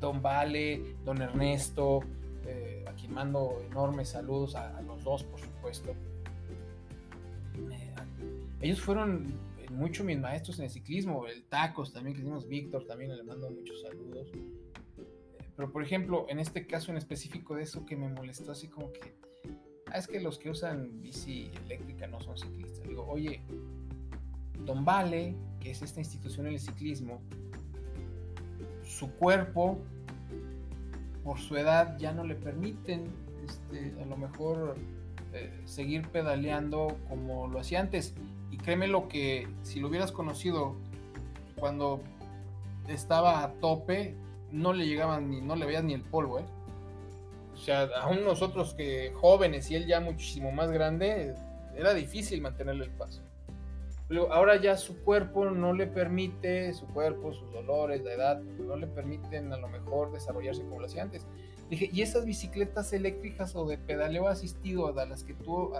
Don Vale, Don Ernesto, eh, a quien mando enormes saludos a, los dos, por supuesto. Eh, ellos fueron mucho mis maestros en el ciclismo, el Tacos también, que hicimos Víctor, también le mando muchos saludos. Pero por ejemplo, en este caso en específico de eso que me molestó así como que, ah, es que los que usan bici eléctrica no son ciclistas. Digo, oye, Don Vale, que es esta institución en el ciclismo, su cuerpo, por su edad, ya no le permiten este, a lo mejor eh, seguir pedaleando como lo hacía antes. Y créeme lo que si lo hubieras conocido cuando estaba a tope, no le llegaban ni, no le veías ni el polvo, ¿eh? O sea, aún nosotros que jóvenes y él ya muchísimo más grande, era difícil mantenerle el paso. Pero ahora ya su cuerpo no le permite, su cuerpo, sus dolores, la edad, no le permiten a lo mejor desarrollarse como lo hacía antes. Dije, ¿y esas bicicletas eléctricas o de pedaleo asistido a las que tú,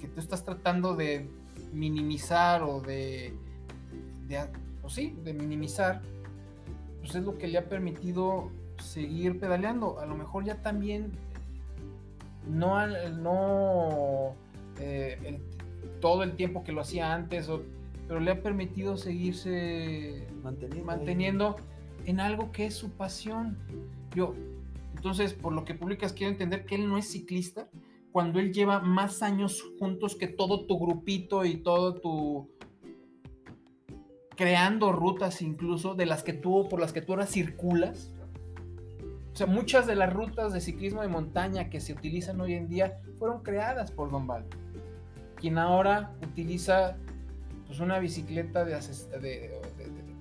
que tú estás tratando de minimizar o de, o sí, de minimizar, pues es lo que le ha permitido seguir pedaleando. A lo mejor ya también no, no eh, todo el tiempo que lo hacía antes, pero le ha permitido seguirse manteniendo, manteniendo en algo que es su pasión. Yo, entonces, por lo que publicas, quiero entender que él no es ciclista cuando él lleva más años juntos que todo tu grupito y todo tu creando rutas incluso de las que tú por las que tú ahora circulas. O sea, muchas de las rutas de ciclismo de montaña que se utilizan hoy en día fueron creadas por Don Val, quien ahora utiliza pues una bicicleta de,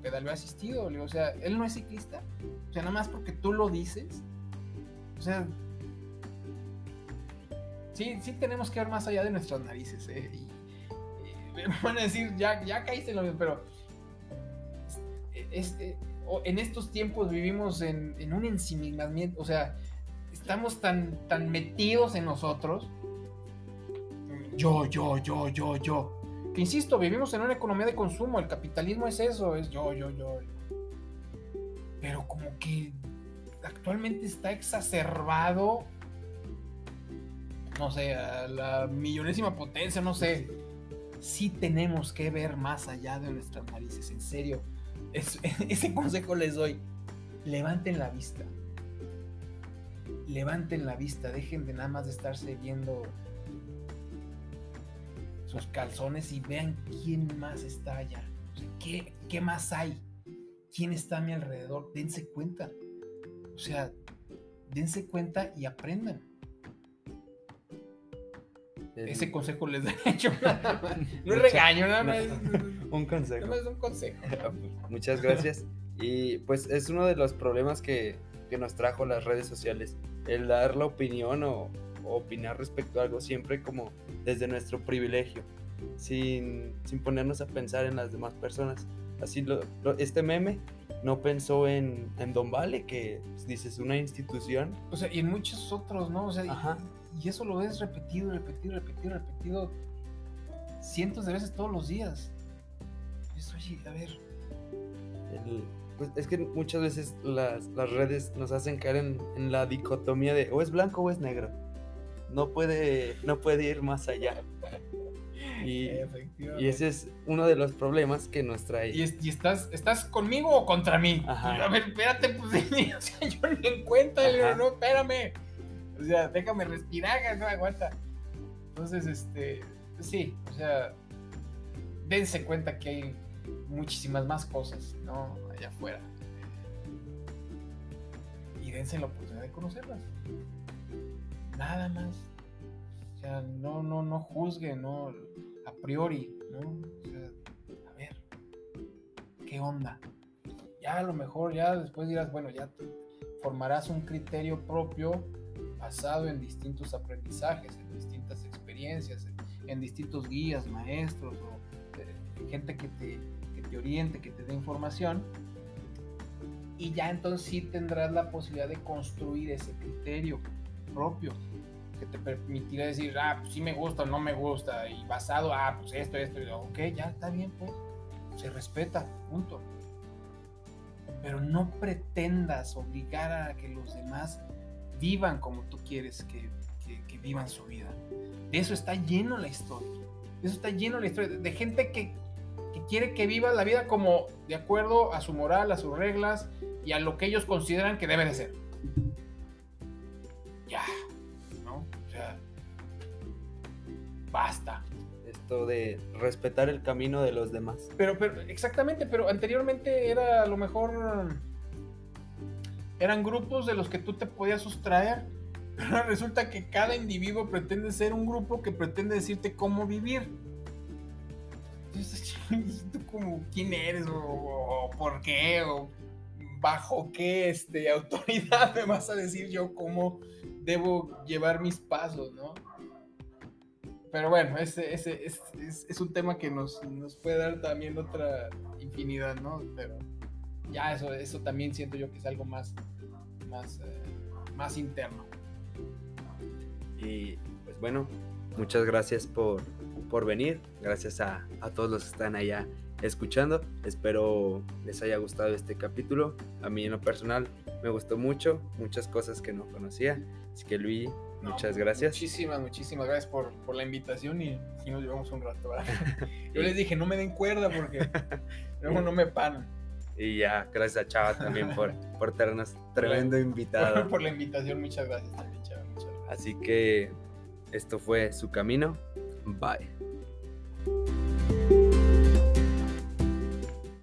pedaleo asistido. O sea, él no es ciclista. O sea, nada más porque tú lo dices. O sea, sí, sí tenemos que ver más allá de nuestras narices. ¿eh? Y, me van a decir, ya, ya caíste en lo mismo, pero este, en estos tiempos vivimos en, en, un ensimismamiento. O sea, estamos tan, tan metidos en nosotros. Yo, yo, yo, yo, yo que insisto, vivimos en una economía de consumo, el capitalismo es eso, es yo, yo, yo. Pero como que actualmente está exacerbado, no sé, a la millonésima potencia, no sé. Sí tenemos que ver más allá de nuestras narices, en serio. ese consejo les doy. Levanten la vista. Levanten la vista, dejen de nada más de estarse viendo sus calzones y vean quién más está allá. ¿qué, ¿Qué más hay? ¿Quién está a mi alrededor? Dense cuenta. O sea, dense cuenta y aprendan. Ese consejo les he hecho. no es regaño, nada más. un consejo. No es un consejo. Muchas gracias. Y pues es uno de los problemas que, que, nos trajo las redes sociales. El dar la opinión o, opinar respecto a algo siempre como desde nuestro privilegio, sin, sin ponernos a pensar en las demás personas. Así lo, este meme no pensó en, en Don Vale, que pues, dices una institución. O sea, y en muchos otros, ¿no? O sea, Y, eso lo ves repetido, repetido, repetido, repetido cientos de veces todos los días. oye, a ver. Pues es que muchas veces las, las redes nos hacen caer en, en la dicotomía de o es blanco o es negro. No puede, no puede ir más allá. Y, ese es uno de los problemas que nos trae. ¿Y, es- y estás, estás conmigo o contra mí? Ajá. A ver, espérate, pues o sea, yo ni en cuenta, digo, no, espérame. O sea, déjame respirar, no aguanta. Entonces, este, sí, o sea, dense cuenta que hay muchísimas más cosas, ¿no? Allá afuera. Y dense la oportunidad de conocerlas. Nada más. O sea, no, no, no juzguen, no, a priori, a ver, ¿qué onda? Ya a lo mejor ya después dirás, bueno, ya formarás un criterio propio basado en distintos aprendizajes, en distintas experiencias, en, en distintos guías, maestros o eh, gente que te, que te oriente, que te dé información. Y ya entonces sí tendrás la posibilidad de construir ese criterio propio que te permitirá decir, ah, pues sí me gusta o no me gusta, y basado, ah, pues esto, esto, y ok, ya está bien, pues, se respeta, punto. Pero no pretendas obligar a que los demás vivan como tú quieres que, que- que vivan su vida. De eso está lleno la historia. De eso está lleno la historia. De gente que, que quiere que viva la vida como de acuerdo a su moral, a sus reglas y a lo que ellos consideran que debe de ser. Ya, basta. Esto de respetar el camino de los demás. Pero, pero, exactamente, pero anteriormente era a lo mejor. Eran grupos de los que tú te podías sustraer. Pero resulta que cada individuo pretende ser un grupo que pretende decirte cómo vivir. Entonces, ¿tú como quién eres? O, o por qué? ¿O bajo qué este, autoridad me vas a decir yo cómo debo llevar mis pasos, no? Pero bueno, ese, ese es, es- un tema que nos, nos puede dar también otra infinidad, ¿no? Pero ya eso, eso también siento yo que es algo más, más, eh, más interno. Y pues bueno, muchas gracias por, por venir. Gracias a, a todos los que están allá escuchando. Espero les haya gustado este capítulo. A mí en lo personal me gustó mucho, muchas cosas que no conocía. Así que Luis, muchas gracias. Muchísimas, muchísimas gracias por, por la invitación y, y nos llevamos un rato. Yo les dije, no me den cuerda porque luego no me paran. Y ya, gracias a Chava también por, por tenernos tremendo invitado. Por, por la invitación, muchas gracias también, Chava, muchas gracias. Así que esto fue su camino. Bye.